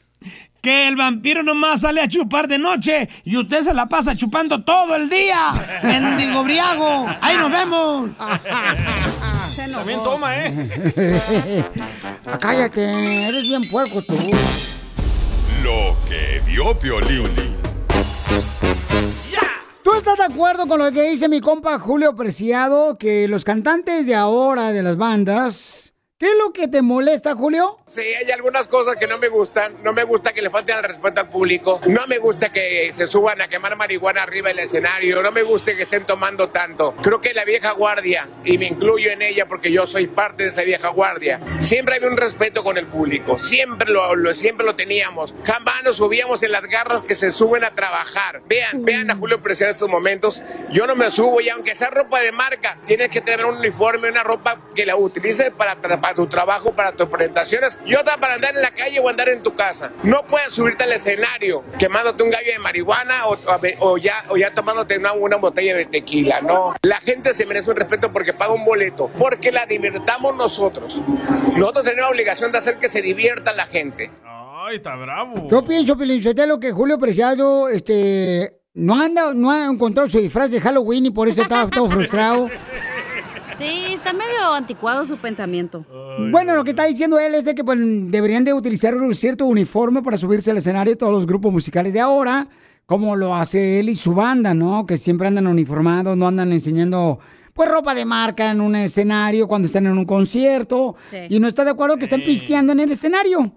Speaker 24: Que el vampiro nomás sale a chupar de noche y usted se la pasa chupando todo el día. ¡Mendigo briago! ¡Ahí nos vemos!
Speaker 3: También toma, ¿eh?
Speaker 2: Ah, Cállate, eres bien puerco tú.
Speaker 1: Lo que vio Piolín.
Speaker 2: ¿Tú estás de acuerdo con lo que dice mi compa Julio Preciado? Que los cantantes de ahora de las bandas. ¿Qué es lo que te molesta, Julio?
Speaker 25: Sí, hay algunas cosas que no me gustan. No me gusta que le falten al respeto al público. No me gusta que se suban a quemar marihuana arriba del escenario. No me gusta que estén tomando tanto. Creo que la vieja guardia, y me incluyo en ella porque yo soy parte de esa vieja guardia, siempre había un respeto con el público. Siempre lo, lo- siempre lo teníamos. Jamás nos subíamos en las garras que se suben a trabajar. Vean, vean a Julio Preciado en estos momentos. Yo no me subo y aunque sea ropa de marca, tienes que tener un uniforme, una ropa que la utilices para, tra- para tu trabajo, para tus presentaciones y otra para andar en la calle o andar en tu casa. No puedes subirte al escenario quemándote un gallo de marihuana o, o- o ya, o ya tomándote una, una botella de tequila. No, la gente se merece un respeto porque paga un boleto, porque la divertamos nosotros. Nosotros tenemos obligación de hacer que se divierta la gente.
Speaker 3: Ay, está bravo.
Speaker 2: Yo pienso, Pelinchotelo, que Julio Preciado, este, no anda, no ha encontrado su disfraz de Halloween y por eso está todo frustrado.
Speaker 4: Sí, está medio anticuado su pensamiento.
Speaker 2: Bueno, lo que está diciendo él es de que pues, deberían de utilizar un cierto uniforme para subirse al escenario todos los grupos musicales de ahora, como lo hace él y su banda, ¿no? Que siempre andan uniformados, no andan enseñando pues ropa de marca en un escenario cuando están en un concierto
Speaker 4: Sí.
Speaker 2: y no está de acuerdo que estén pisteando en el escenario.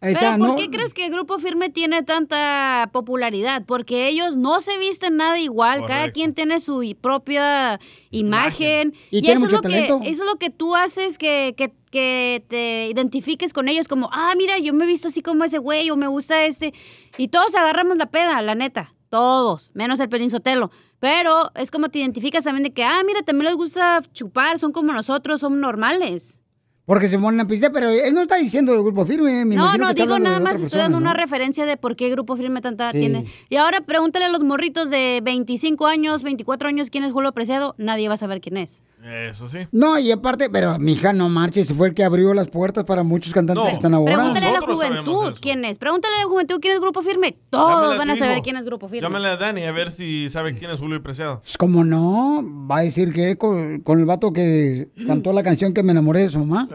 Speaker 2: O sea,
Speaker 4: Pero ¿por
Speaker 2: no-
Speaker 4: qué crees que el Grupo Firme tiene tanta popularidad? Porque ellos no se visten nada igual, cada quien tiene su propia imagen.
Speaker 2: Y tiene
Speaker 4: eso,
Speaker 2: mucho
Speaker 4: es lo
Speaker 2: talento.
Speaker 4: Que, eso es lo que tú haces que, que, que te identifiques con ellos, como, ah, mira, yo me he visto así como ese güey, o me gusta este. Y todos agarramos la peda, la neta. Todos, menos el Peninsotelo. Pero es como te identificas también de que, ah, mira, también les gusta chupar, son como nosotros, son normales.
Speaker 2: Porque se ponen a pistear, pero él no está diciendo del grupo firme. me
Speaker 4: No, no,
Speaker 2: que
Speaker 4: digo nada más, estoy dando una referencia de por qué Grupo Firme tanta
Speaker 2: Sí.
Speaker 4: tiene. Y ahora pregúntale a los morritos de 25 años, 24 años quién es Julio Preciado, nadie va a saber quién es.
Speaker 3: Eso sí.
Speaker 2: No, y aparte, pero mi hija no marches, fue el que abrió las puertas para muchos cantantes que están ahora.
Speaker 4: Pregúntale a la juventud quién es. Pregúntale a la juventud quién es Grupo Firme. Todos
Speaker 3: Llámale
Speaker 4: van a saber
Speaker 3: hijo.
Speaker 4: quién es Grupo Firme.
Speaker 3: Llámale a Dani a ver si sabe quién es Julio Preciado.
Speaker 2: Pues, como no, va a decir que con, con el vato que cantó la canción que me enamoré de su mamá.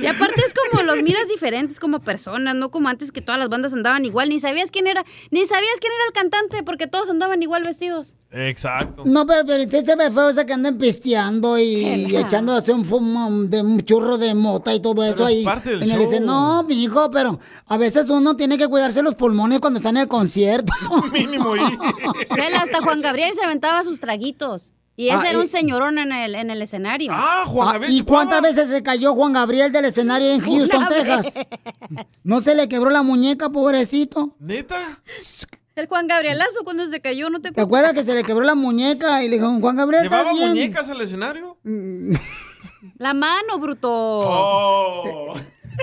Speaker 4: Y aparte es como los miras diferentes como personas, no como antes que todas las bandas andaban igual, ni sabías quién era, ni sabías quién era el cantante porque todos andaban igual vestidos.
Speaker 3: Exacto.
Speaker 2: No, pero, pero usted se ve feo, o sea, que andan pisteando y,
Speaker 4: Chela.
Speaker 2: echando así un fumo de un churro de mota y todo eso
Speaker 3: es
Speaker 2: ahí.
Speaker 3: parte del
Speaker 2: en el
Speaker 3: show.
Speaker 2: escen- No, mijo, pero a veces uno tiene que cuidarse los pulmones cuando está en el concierto.
Speaker 3: Mínimo
Speaker 4: Chela, hasta Juan Gabriel se aventaba sus traguitos. Y ese
Speaker 2: Ah,
Speaker 4: era un
Speaker 2: y-
Speaker 4: señorón en el, en el escenario.
Speaker 3: Ah,
Speaker 2: Ah, ¿Y cuántas veces se cayó Juan Gabriel del escenario en Houston. Texas? ¿No se le quebró la muñeca, pobrecito?
Speaker 3: ¿Neta?
Speaker 4: El Juan Gabrielazo cuando se cayó, ¿no te
Speaker 2: ¿Te acuerdas que se le quebró la muñeca y le dijo, Juan Gabriel, ¿estás
Speaker 3: ¿Llevaba
Speaker 2: bien?
Speaker 3: muñecas al escenario?
Speaker 4: La mano, bruto.
Speaker 3: Oh.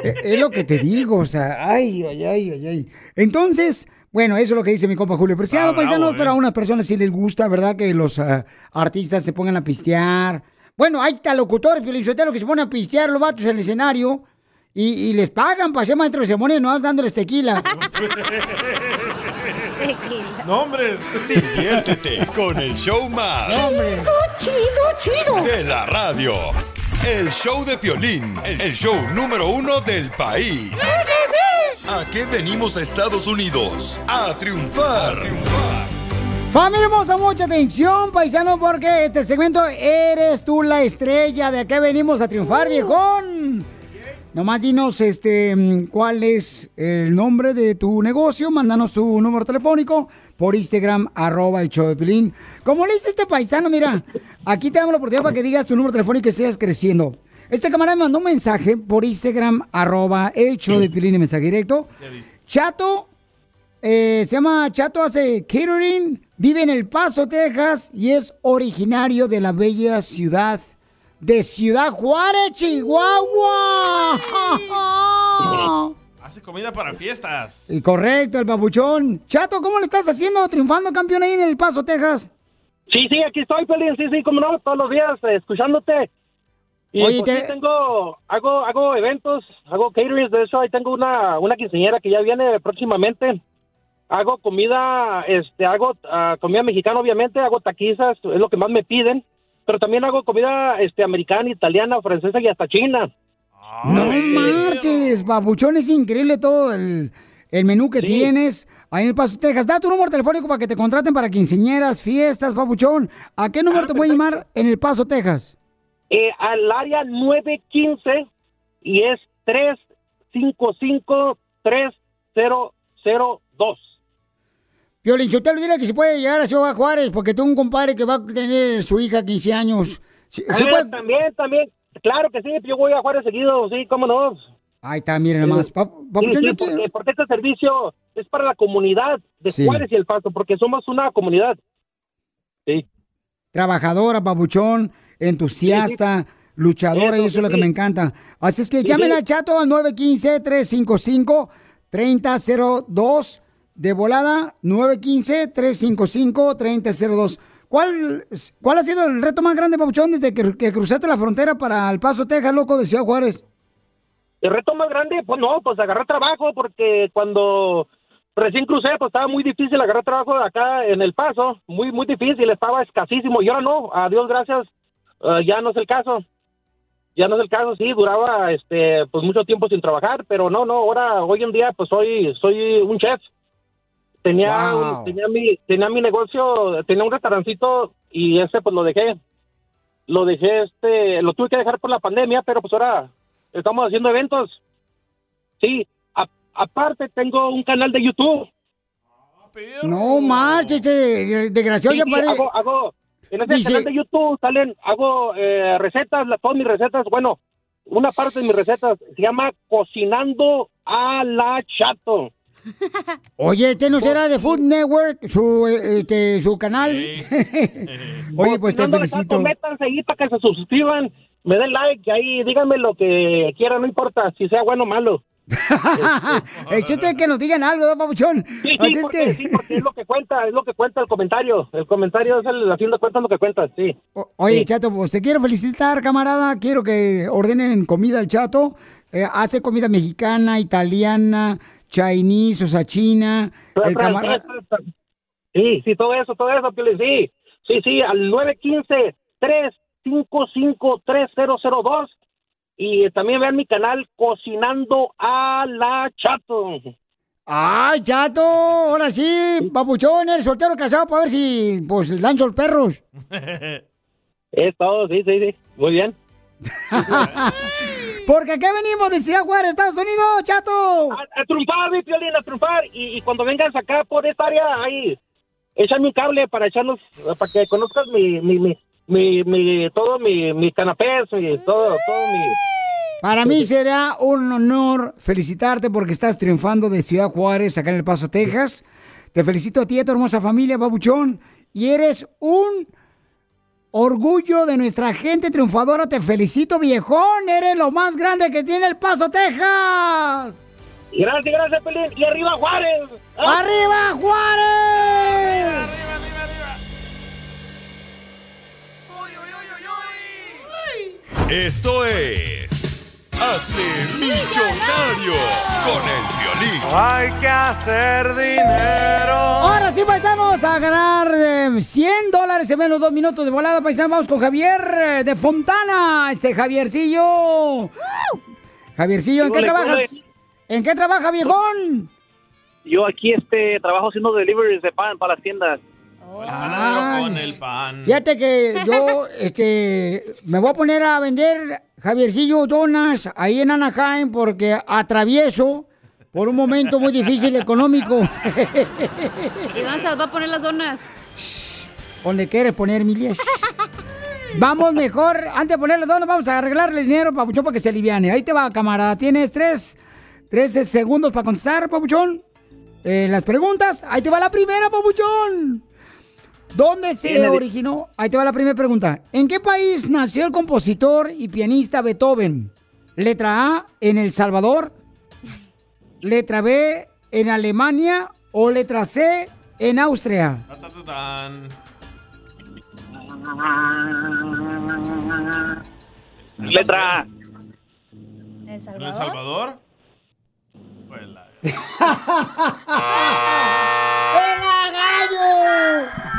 Speaker 2: Eh, Es lo que te digo, o sea, ay, ay, ay, ay, ay. Entonces, bueno, eso es lo que dice mi compa Julio Preciado,
Speaker 3: Ah, bravo,
Speaker 2: paisanos,
Speaker 3: eh.
Speaker 2: pero a unas personas sí les gusta, ¿verdad? Que los ah, artistas se pongan a pistear. Bueno, hay hasta locutores, Felicitero, que se ponen a pistear los vatos en el escenario y, y les pagan para ser maestro de ceremonias, no vas dándoles tequila.
Speaker 3: Nombres.
Speaker 1: Diviértete con el show más.
Speaker 2: Chido, chido, chido.
Speaker 1: De la radio. El show de Piolín. El show número uno del país. ¿A qué venimos a Estados Unidos? A triunfar.
Speaker 2: Familia hermosa, mucha atención, paisano, porque este segmento eres tú la estrella. De acá venimos a triunfar, viejón. Nomás dinos este mm, cuál es el nombre de tu negocio, mándanos tu número telefónico por Instagram, arroba el show de. Como le dice este paisano, mira, aquí te damos la oportunidad para que digas tu número telefónico y sigas creciendo. Este camarada me mandó un mensaje por Instagram, arroba el show de Piolín, en mensaje directo. Chato, eh, se llama Chato, hace catering, vive en El Paso, Texas, y es originario de la bella ciudad de Ciudad Juárez, Chihuahua.
Speaker 3: Hace comida para fiestas.
Speaker 2: Y correcto, el papuchón. Chato, ¿cómo le estás haciendo triunfando campeón ahí en El Paso, Texas?
Speaker 26: Sí, sí, aquí estoy, Pelín, sí, sí, como no, todos los días eh, escuchándote. Y
Speaker 2: Oye,
Speaker 26: pues,
Speaker 2: te-
Speaker 26: sí tengo, hago, hago eventos, hago caterings, de eso ahí tengo una, una quinceañera que ya viene próximamente. Hago comida, este, hago ah, comida mexicana, obviamente, hago taquizas, es lo que más me piden. Pero también hago comida, este, americana, italiana, francesa y hasta china.
Speaker 2: No marches, papuchón, es increíble todo el, el menú que tienes ahí en El Paso, Texas. Da tu número telefónico para que te contraten para quinceañeras, fiestas, papuchón. ¿A qué número te pueden llamar en El Paso, Texas?
Speaker 26: Eh, al área 915 y es 355-3002.
Speaker 2: Violín, Sotelo, dile que se puede llegar a Ciudad Juárez porque tengo un compadre que va a tener su hija 15 años. ¿Se, se puede?
Speaker 26: También, también. Claro que sí, yo voy a Juárez seguido, sí, cómo no.
Speaker 2: Ahí está, miren nomás.
Speaker 26: Sí, sí,
Speaker 2: yo quiero-
Speaker 26: porque, porque este servicio es para la comunidad de
Speaker 2: Sí.
Speaker 26: Juárez y El Paso, porque somos una comunidad. Sí.
Speaker 2: trabajadora, papuchón, entusiasta, luchadora, y eso es lo que me encanta. Así es que llámenle al chato al 915-355-3002. De volada, 915-355-3002. ¿Cuál, ¿Cuál ha sido el reto más grande, Papuchón, desde que, que cruzaste la frontera para El Paso, Texas, loco, de Ciudad Juárez?
Speaker 26: El reto más grande, pues no, pues agarrar trabajo, porque cuando recién crucé, pues estaba muy difícil agarrar trabajo acá en El Paso, muy, muy difícil, estaba escasísimo, y ahora no, a Dios gracias, eh, ya no es el caso. Ya no es el caso, sí, duraba este pues mucho tiempo sin trabajar, pero no, no, ahora, hoy en día, pues soy, soy un chef. Tenía,
Speaker 2: Wow.
Speaker 26: un- tenía mi, tenía mi negocio, tenía un restaurancito y ese pues lo dejé. Lo dejé, este, lo tuve que dejar por la pandemia, pero pues ahora estamos haciendo eventos. Sí, a- aparte tengo un canal de YouTube.
Speaker 2: No marches, desgraciado,
Speaker 26: Sí,
Speaker 2: ya
Speaker 26: sí,
Speaker 2: pare-
Speaker 26: hago, hago- en ese
Speaker 2: Dice-
Speaker 26: canal de YouTube salen, hago eh, recetas, la- todas mis recetas, bueno, una parte de mis recetas se llama Cocinando a la Chato.
Speaker 2: Oye, este no será de Food Network, su, este, su canal. Oye, pues te
Speaker 26: la
Speaker 2: felicito.
Speaker 26: Métanse ahí para que se suscriban, me den like, ahí díganme lo que quieran, no importa si sea bueno o malo.
Speaker 2: El chiste es que nos digan algo, ¿no, Papuchón?
Speaker 26: Sí, sí,
Speaker 2: Así es
Speaker 26: porque,
Speaker 2: que...
Speaker 26: sí, porque es lo que cuenta, es lo que cuenta el comentario. El comentario es el, a fin de cuentas lo que cuenta, sí.
Speaker 2: Oye,
Speaker 26: Sí.
Speaker 2: Chato, pues te quiero felicitar, camarada. Quiero que ordenen comida al Chato. Eh, hace comida mexicana, italiana, chinese, o sea, china. El camarada...
Speaker 26: Sí, sí, todo eso, todo eso, sí. Sí, sí, al 915-355-3002. Y también vean mi canal Cocinando a la Chato.
Speaker 2: ¡Ay, Chato! Ahora sí, papuchón, eres soltero casado para ver si, pues, lanzo los perros.
Speaker 26: Es todo, sí, sí, sí. Muy bien.
Speaker 2: Porque aquí venimos de Ciudad Juárez, Estados Unidos, Chato.
Speaker 26: A, a triunfar, mi Piolín, a triunfar. Y, y cuando vengas acá por esta área, ahí, échame un cable para echarnos, para que conozcas mi, mi, mi, mi, mi- todo mi, mi canapés, mi, todo, todo mi...
Speaker 2: Para mí será un honor felicitarte porque estás triunfando de Ciudad Juárez, acá en El Paso, Texas. Te felicito a ti y a tu hermosa familia, Papuchón. Y eres un orgullo de nuestra gente triunfadora. Te felicito, viejón. Eres lo más grande que tiene El Paso, Texas.
Speaker 26: Gracias, gracias, Pelín. Y arriba Juárez. ¿Ah?
Speaker 2: ¡Arriba, Juárez!
Speaker 1: Esto es. Hazte millonario con el violín.
Speaker 13: Hay que hacer dinero.
Speaker 2: Ahora sí, paisanos, a ganar eh, 100 dólares en menos de dos minutos de volada, paisanos. Vamos con Javier eh, de Fontana. Este Javiercillo. Javiercillo, ¿en qué trabajas? ¿En qué trabaja, viejón?
Speaker 7: Yo aquí este trabajo haciendo deliveries de pan para las tiendas.
Speaker 2: Ay,
Speaker 3: con el pan.
Speaker 2: Fíjate que yo este, me voy a poner a vender Javiercillo donas ahí en Anaheim porque atravieso por un momento muy difícil económico.
Speaker 4: ¿Y dónde se va a poner las donas?
Speaker 2: Donde quieres poner, Milies. Vamos mejor, antes de poner las donas, vamos a arreglarle el dinero, Papuchón, para que se aliviane. Ahí te va, camarada. Tienes tres, 13 segundos para contestar, Papuchón. Eh, las preguntas, ahí te va la primera, Papuchón. ¿Dónde se originó? Ahí te va la primera pregunta. ¿En qué país nació el compositor y pianista Beethoven? Letra A, en El Salvador. Letra B, en Alemania. O letra C, en Austria.
Speaker 7: Letra A.
Speaker 4: ¿El
Speaker 3: ¿En El
Speaker 4: Salvador?
Speaker 3: Pues la-
Speaker 2: ¡Venga, gallo!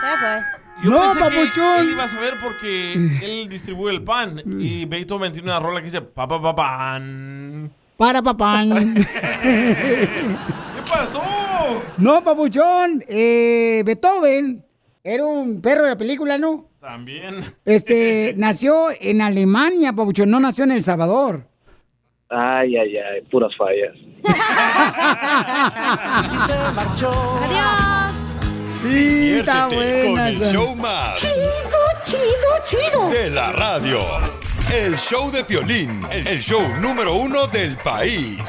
Speaker 4: Ya fue.
Speaker 3: Yo
Speaker 2: No,
Speaker 3: pensé que
Speaker 2: papuchón.
Speaker 3: él iba a saber porque él distribuye el pan y Beethoven tiene una rola que dice pa pa pa pan.
Speaker 2: Para, papán.
Speaker 3: ¿Qué pasó?
Speaker 2: No, papuchón. Eh, Beethoven era un perro de la película, ¿no?
Speaker 3: También.
Speaker 2: Este, nació en Alemania, papuchón. No nació en El Salvador.
Speaker 7: Ay, ay, ay, puras fallas.
Speaker 13: Y se marchó.
Speaker 4: Adiós.
Speaker 2: Sí, está
Speaker 1: Diviértete con el show más.
Speaker 2: Chido, chido, chido.
Speaker 1: De la radio. El show de Piolín. El show número uno del país.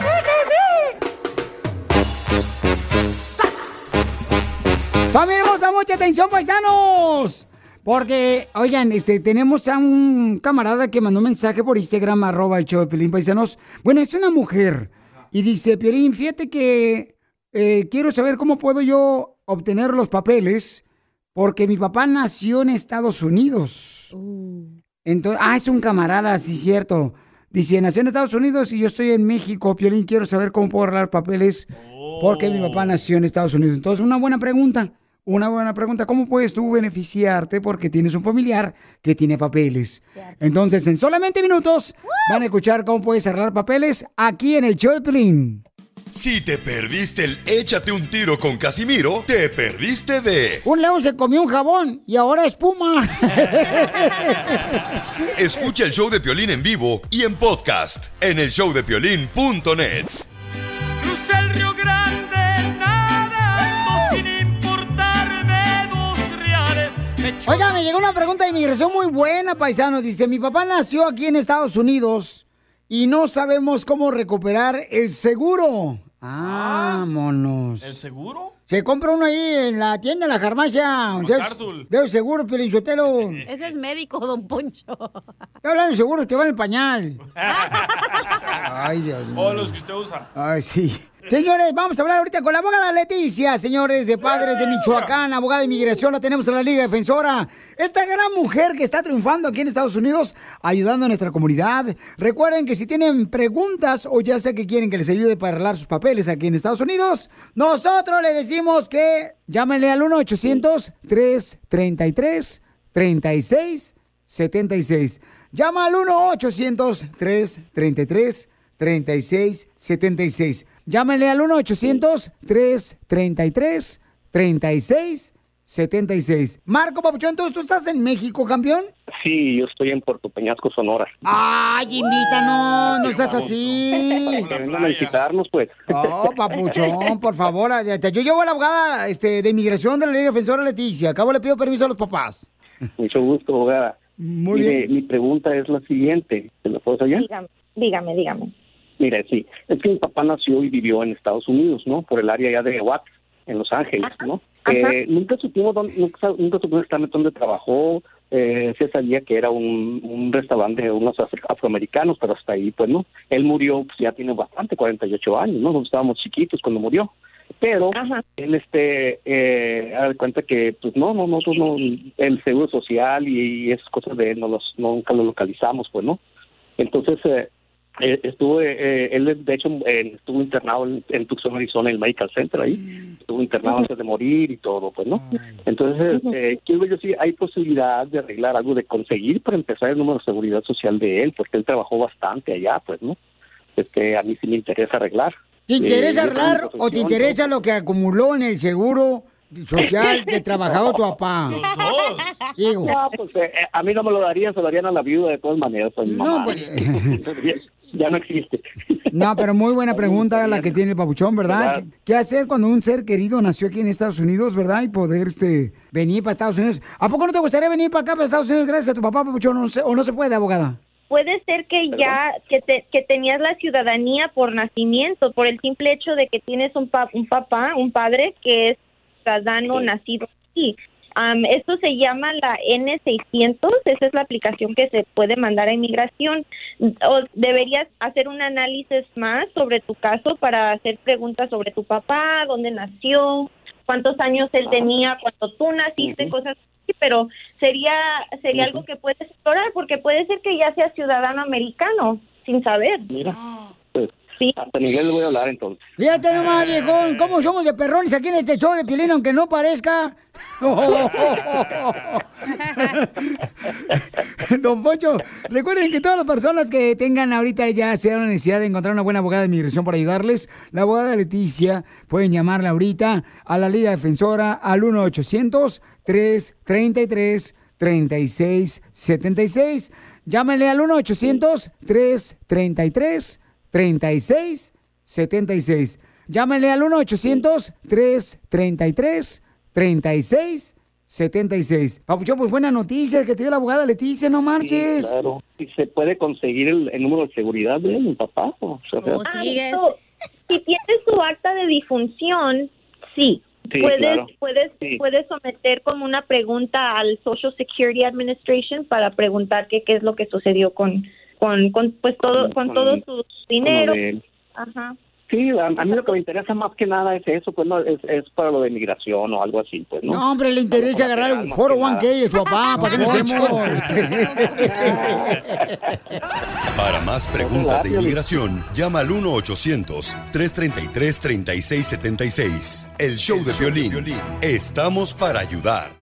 Speaker 2: Familia hermosa, mucha atención, paisanos. Porque, oigan, este, tenemos a un camarada que mandó un mensaje por Instagram, arroba el show de Piolín, paisanos. Bueno, es una mujer. Y dice, Piolín, fíjate que eh, quiero saber cómo puedo yo obtener los papeles, porque mi papá nació en Estados Unidos. Entonces, ah, es un camarada, sí, cierto. Dice, nació en Estados Unidos y yo estoy en México. Piolín, quiero saber cómo puedo arreglar papeles porque mi papá nació en Estados Unidos. Entonces, una buena pregunta. Una buena pregunta. ¿Cómo puedes tú beneficiarte porque tienes un familiar que tiene papeles? Entonces, en solamente minutos van a escuchar cómo puedes arreglar papeles aquí en el show de Piolín.
Speaker 1: Si te perdiste el échate un tiro con Casimiro, te perdiste de.
Speaker 2: Un león se comió un jabón y ahora espuma.
Speaker 1: Escucha el show de Piolín en vivo y en podcast en el showdepiolín.net.
Speaker 13: Crucé el Río Grande nadando sin importarme dos reales.
Speaker 2: Oiga, me llegó una pregunta de inmigración muy buena, paisanos. Dice, mi papá nació aquí en Estados Unidos y no sabemos cómo recuperar el seguro. Vámonos.
Speaker 3: ¿El seguro?
Speaker 2: Se compra uno ahí en la tienda, en la farmacia. Veo seguro, Pelinchotelo.
Speaker 4: Ese es médico, don Poncho.
Speaker 2: Estoy hablando de seguros que van en el pañal. Ay, Dios mío.
Speaker 3: O los que usted usa.
Speaker 2: Ay, sí. Señores, vamos a hablar ahorita con la abogada Leticia, señores de Padres de Michoacán, abogada de inmigración, la tenemos en la Liga Defensora. Esta gran mujer que está triunfando aquí en Estados Unidos, ayudando a nuestra comunidad. Recuerden que si tienen preguntas o ya sea que quieren que les ayude para arreglar sus papeles aquí en Estados Unidos, nosotros les decimos que llámenle al 1-800-333-3676. Llama al 1-800-333-3676. Llámenle al 1-800-333-3676. Marco Papuchón, entonces tú estás en México, campeón.
Speaker 7: Sí, yo estoy en Puerto Peñasco, Sonora.
Speaker 2: Ay, invítanos, no seas así.
Speaker 7: Vengan a visitarnos, pues.
Speaker 2: Oh, papuchón, por favor. Yo llevo a la abogada este, de inmigración de la Liga Defensora Leticia. Acabo le pido permiso a los papás.
Speaker 7: Mucho gusto, abogada.
Speaker 2: Muy
Speaker 7: Mire,
Speaker 2: bien.
Speaker 7: Mi pregunta es la siguiente. ¿Se la puedo oír?
Speaker 5: Dígame, dígame, dígame.
Speaker 7: Mire, sí. Es que mi papá nació y vivió en Estados Unidos, ¿no? Por el área ya de Watts.
Speaker 23: en Los Ángeles, ¿no? Eh, nunca supimos dónde, nunca, nunca supimos exactamente dónde trabajó. Eh, se sabía que era un, un restaurante de unos afro- afroamericanos, pero hasta ahí, pues no. Él murió, pues ya tiene bastante, 48 años, ¿no? Nosotros estábamos chiquitos cuando murió. Pero él, este, eh, cuenta que, pues no, no, nosotros no, el seguro social y, esas cosas de él no los, nunca lo localizamos, pues no. Entonces, eh, eh, estuvo, eh, él de hecho eh, estuvo internado en, en Tucson, Arizona, en el Medical Center ahí. Estuvo internado antes de morir y todo, pues, ¿no? Entonces, eh, quiero ver yo si hay posibilidad de arreglar algo, de conseguir para empezar el número de seguridad social de él, porque él trabajó bastante allá, pues, ¿no? Este, a mí sí me interesa arreglar.
Speaker 2: ¿Te interesa
Speaker 23: Eh, tengo
Speaker 2: arreglar o te interesa lo que acumuló en el seguro social que trabajado tu papá?
Speaker 23: No, pues eh, eh, a mí no me lo darían, se lo darían a la viuda de todas maneras. a mi mamá.
Speaker 2: pues.
Speaker 23: ya, no existe.
Speaker 2: No, pero muy buena pregunta la que tiene el papuchón, ¿verdad?
Speaker 23: ¿Verdad?
Speaker 2: ¿Qué, qué hacer cuando un ser querido nació aquí en Estados Unidos, verdad? Y poder este, venir para Estados Unidos. ¿A poco no te gustaría venir para acá, para Estados Unidos, gracias a tu papá, papuchón? No sé- ¿O no se puede, abogada?
Speaker 26: Puede ser que ya que, te- que tenías la ciudadanía por nacimiento, por el simple hecho de que tienes un, pa- un papá, un padre que es ciudadano nacido aquí. Am, esto se llama la N600, esa es la aplicación que se puede mandar a inmigración. O deberías hacer un análisis más sobre tu caso para hacer preguntas sobre tu papá, dónde nació, cuántos años él tenía cuando tú naciste, cosas así, pero sería sería algo que puedes explorar porque puede ser que ya seas ciudadano americano sin saber.
Speaker 23: Mira, pues, hasta Miguel le voy a hablar entonces.
Speaker 2: Fíjate nomás, viejón, cómo somos de perrones aquí en este show de Piolín, aunque no parezca. Don Poncho, recuerden que todas las personas que tengan ahorita ya sea la necesidad de encontrar una buena abogada de inmigración para ayudarles, la abogada Leticia, pueden llamarla ahorita a la Liga Defensora al 1-800-333-3676. Llámenle al 1-800-333-3676. Llámenle al 1-800-333-3676. Papuchón, pues buena noticia que te dio la abogada Leticia, no marches.
Speaker 23: Sí, claro. ¿Y se puede conseguir el, el número de seguridad de mi papá? O sea,
Speaker 26: Ah, so, si tienes tu acta de difunción, sí.
Speaker 23: Sí,
Speaker 26: puedes,
Speaker 23: claro.
Speaker 26: puedes,
Speaker 23: Sí.
Speaker 26: puedes someter como una pregunta al Social Security Administration para preguntar qué, qué es lo que sucedió con, con, con pues todo, con,
Speaker 23: con-
Speaker 26: todo su dinero. Ajá.
Speaker 23: Sí, a, a mí lo que me interesa más que nada es eso, pues no, es, es para lo de migración o algo así, pues, ¿no?
Speaker 2: No, hombre, le interesa agarrar el foro 1K de su papá, ¿para qué nos?
Speaker 1: Para más preguntas de inmigración, llama al 1-800-333-3676. El show de violín. Estamos para ayudar.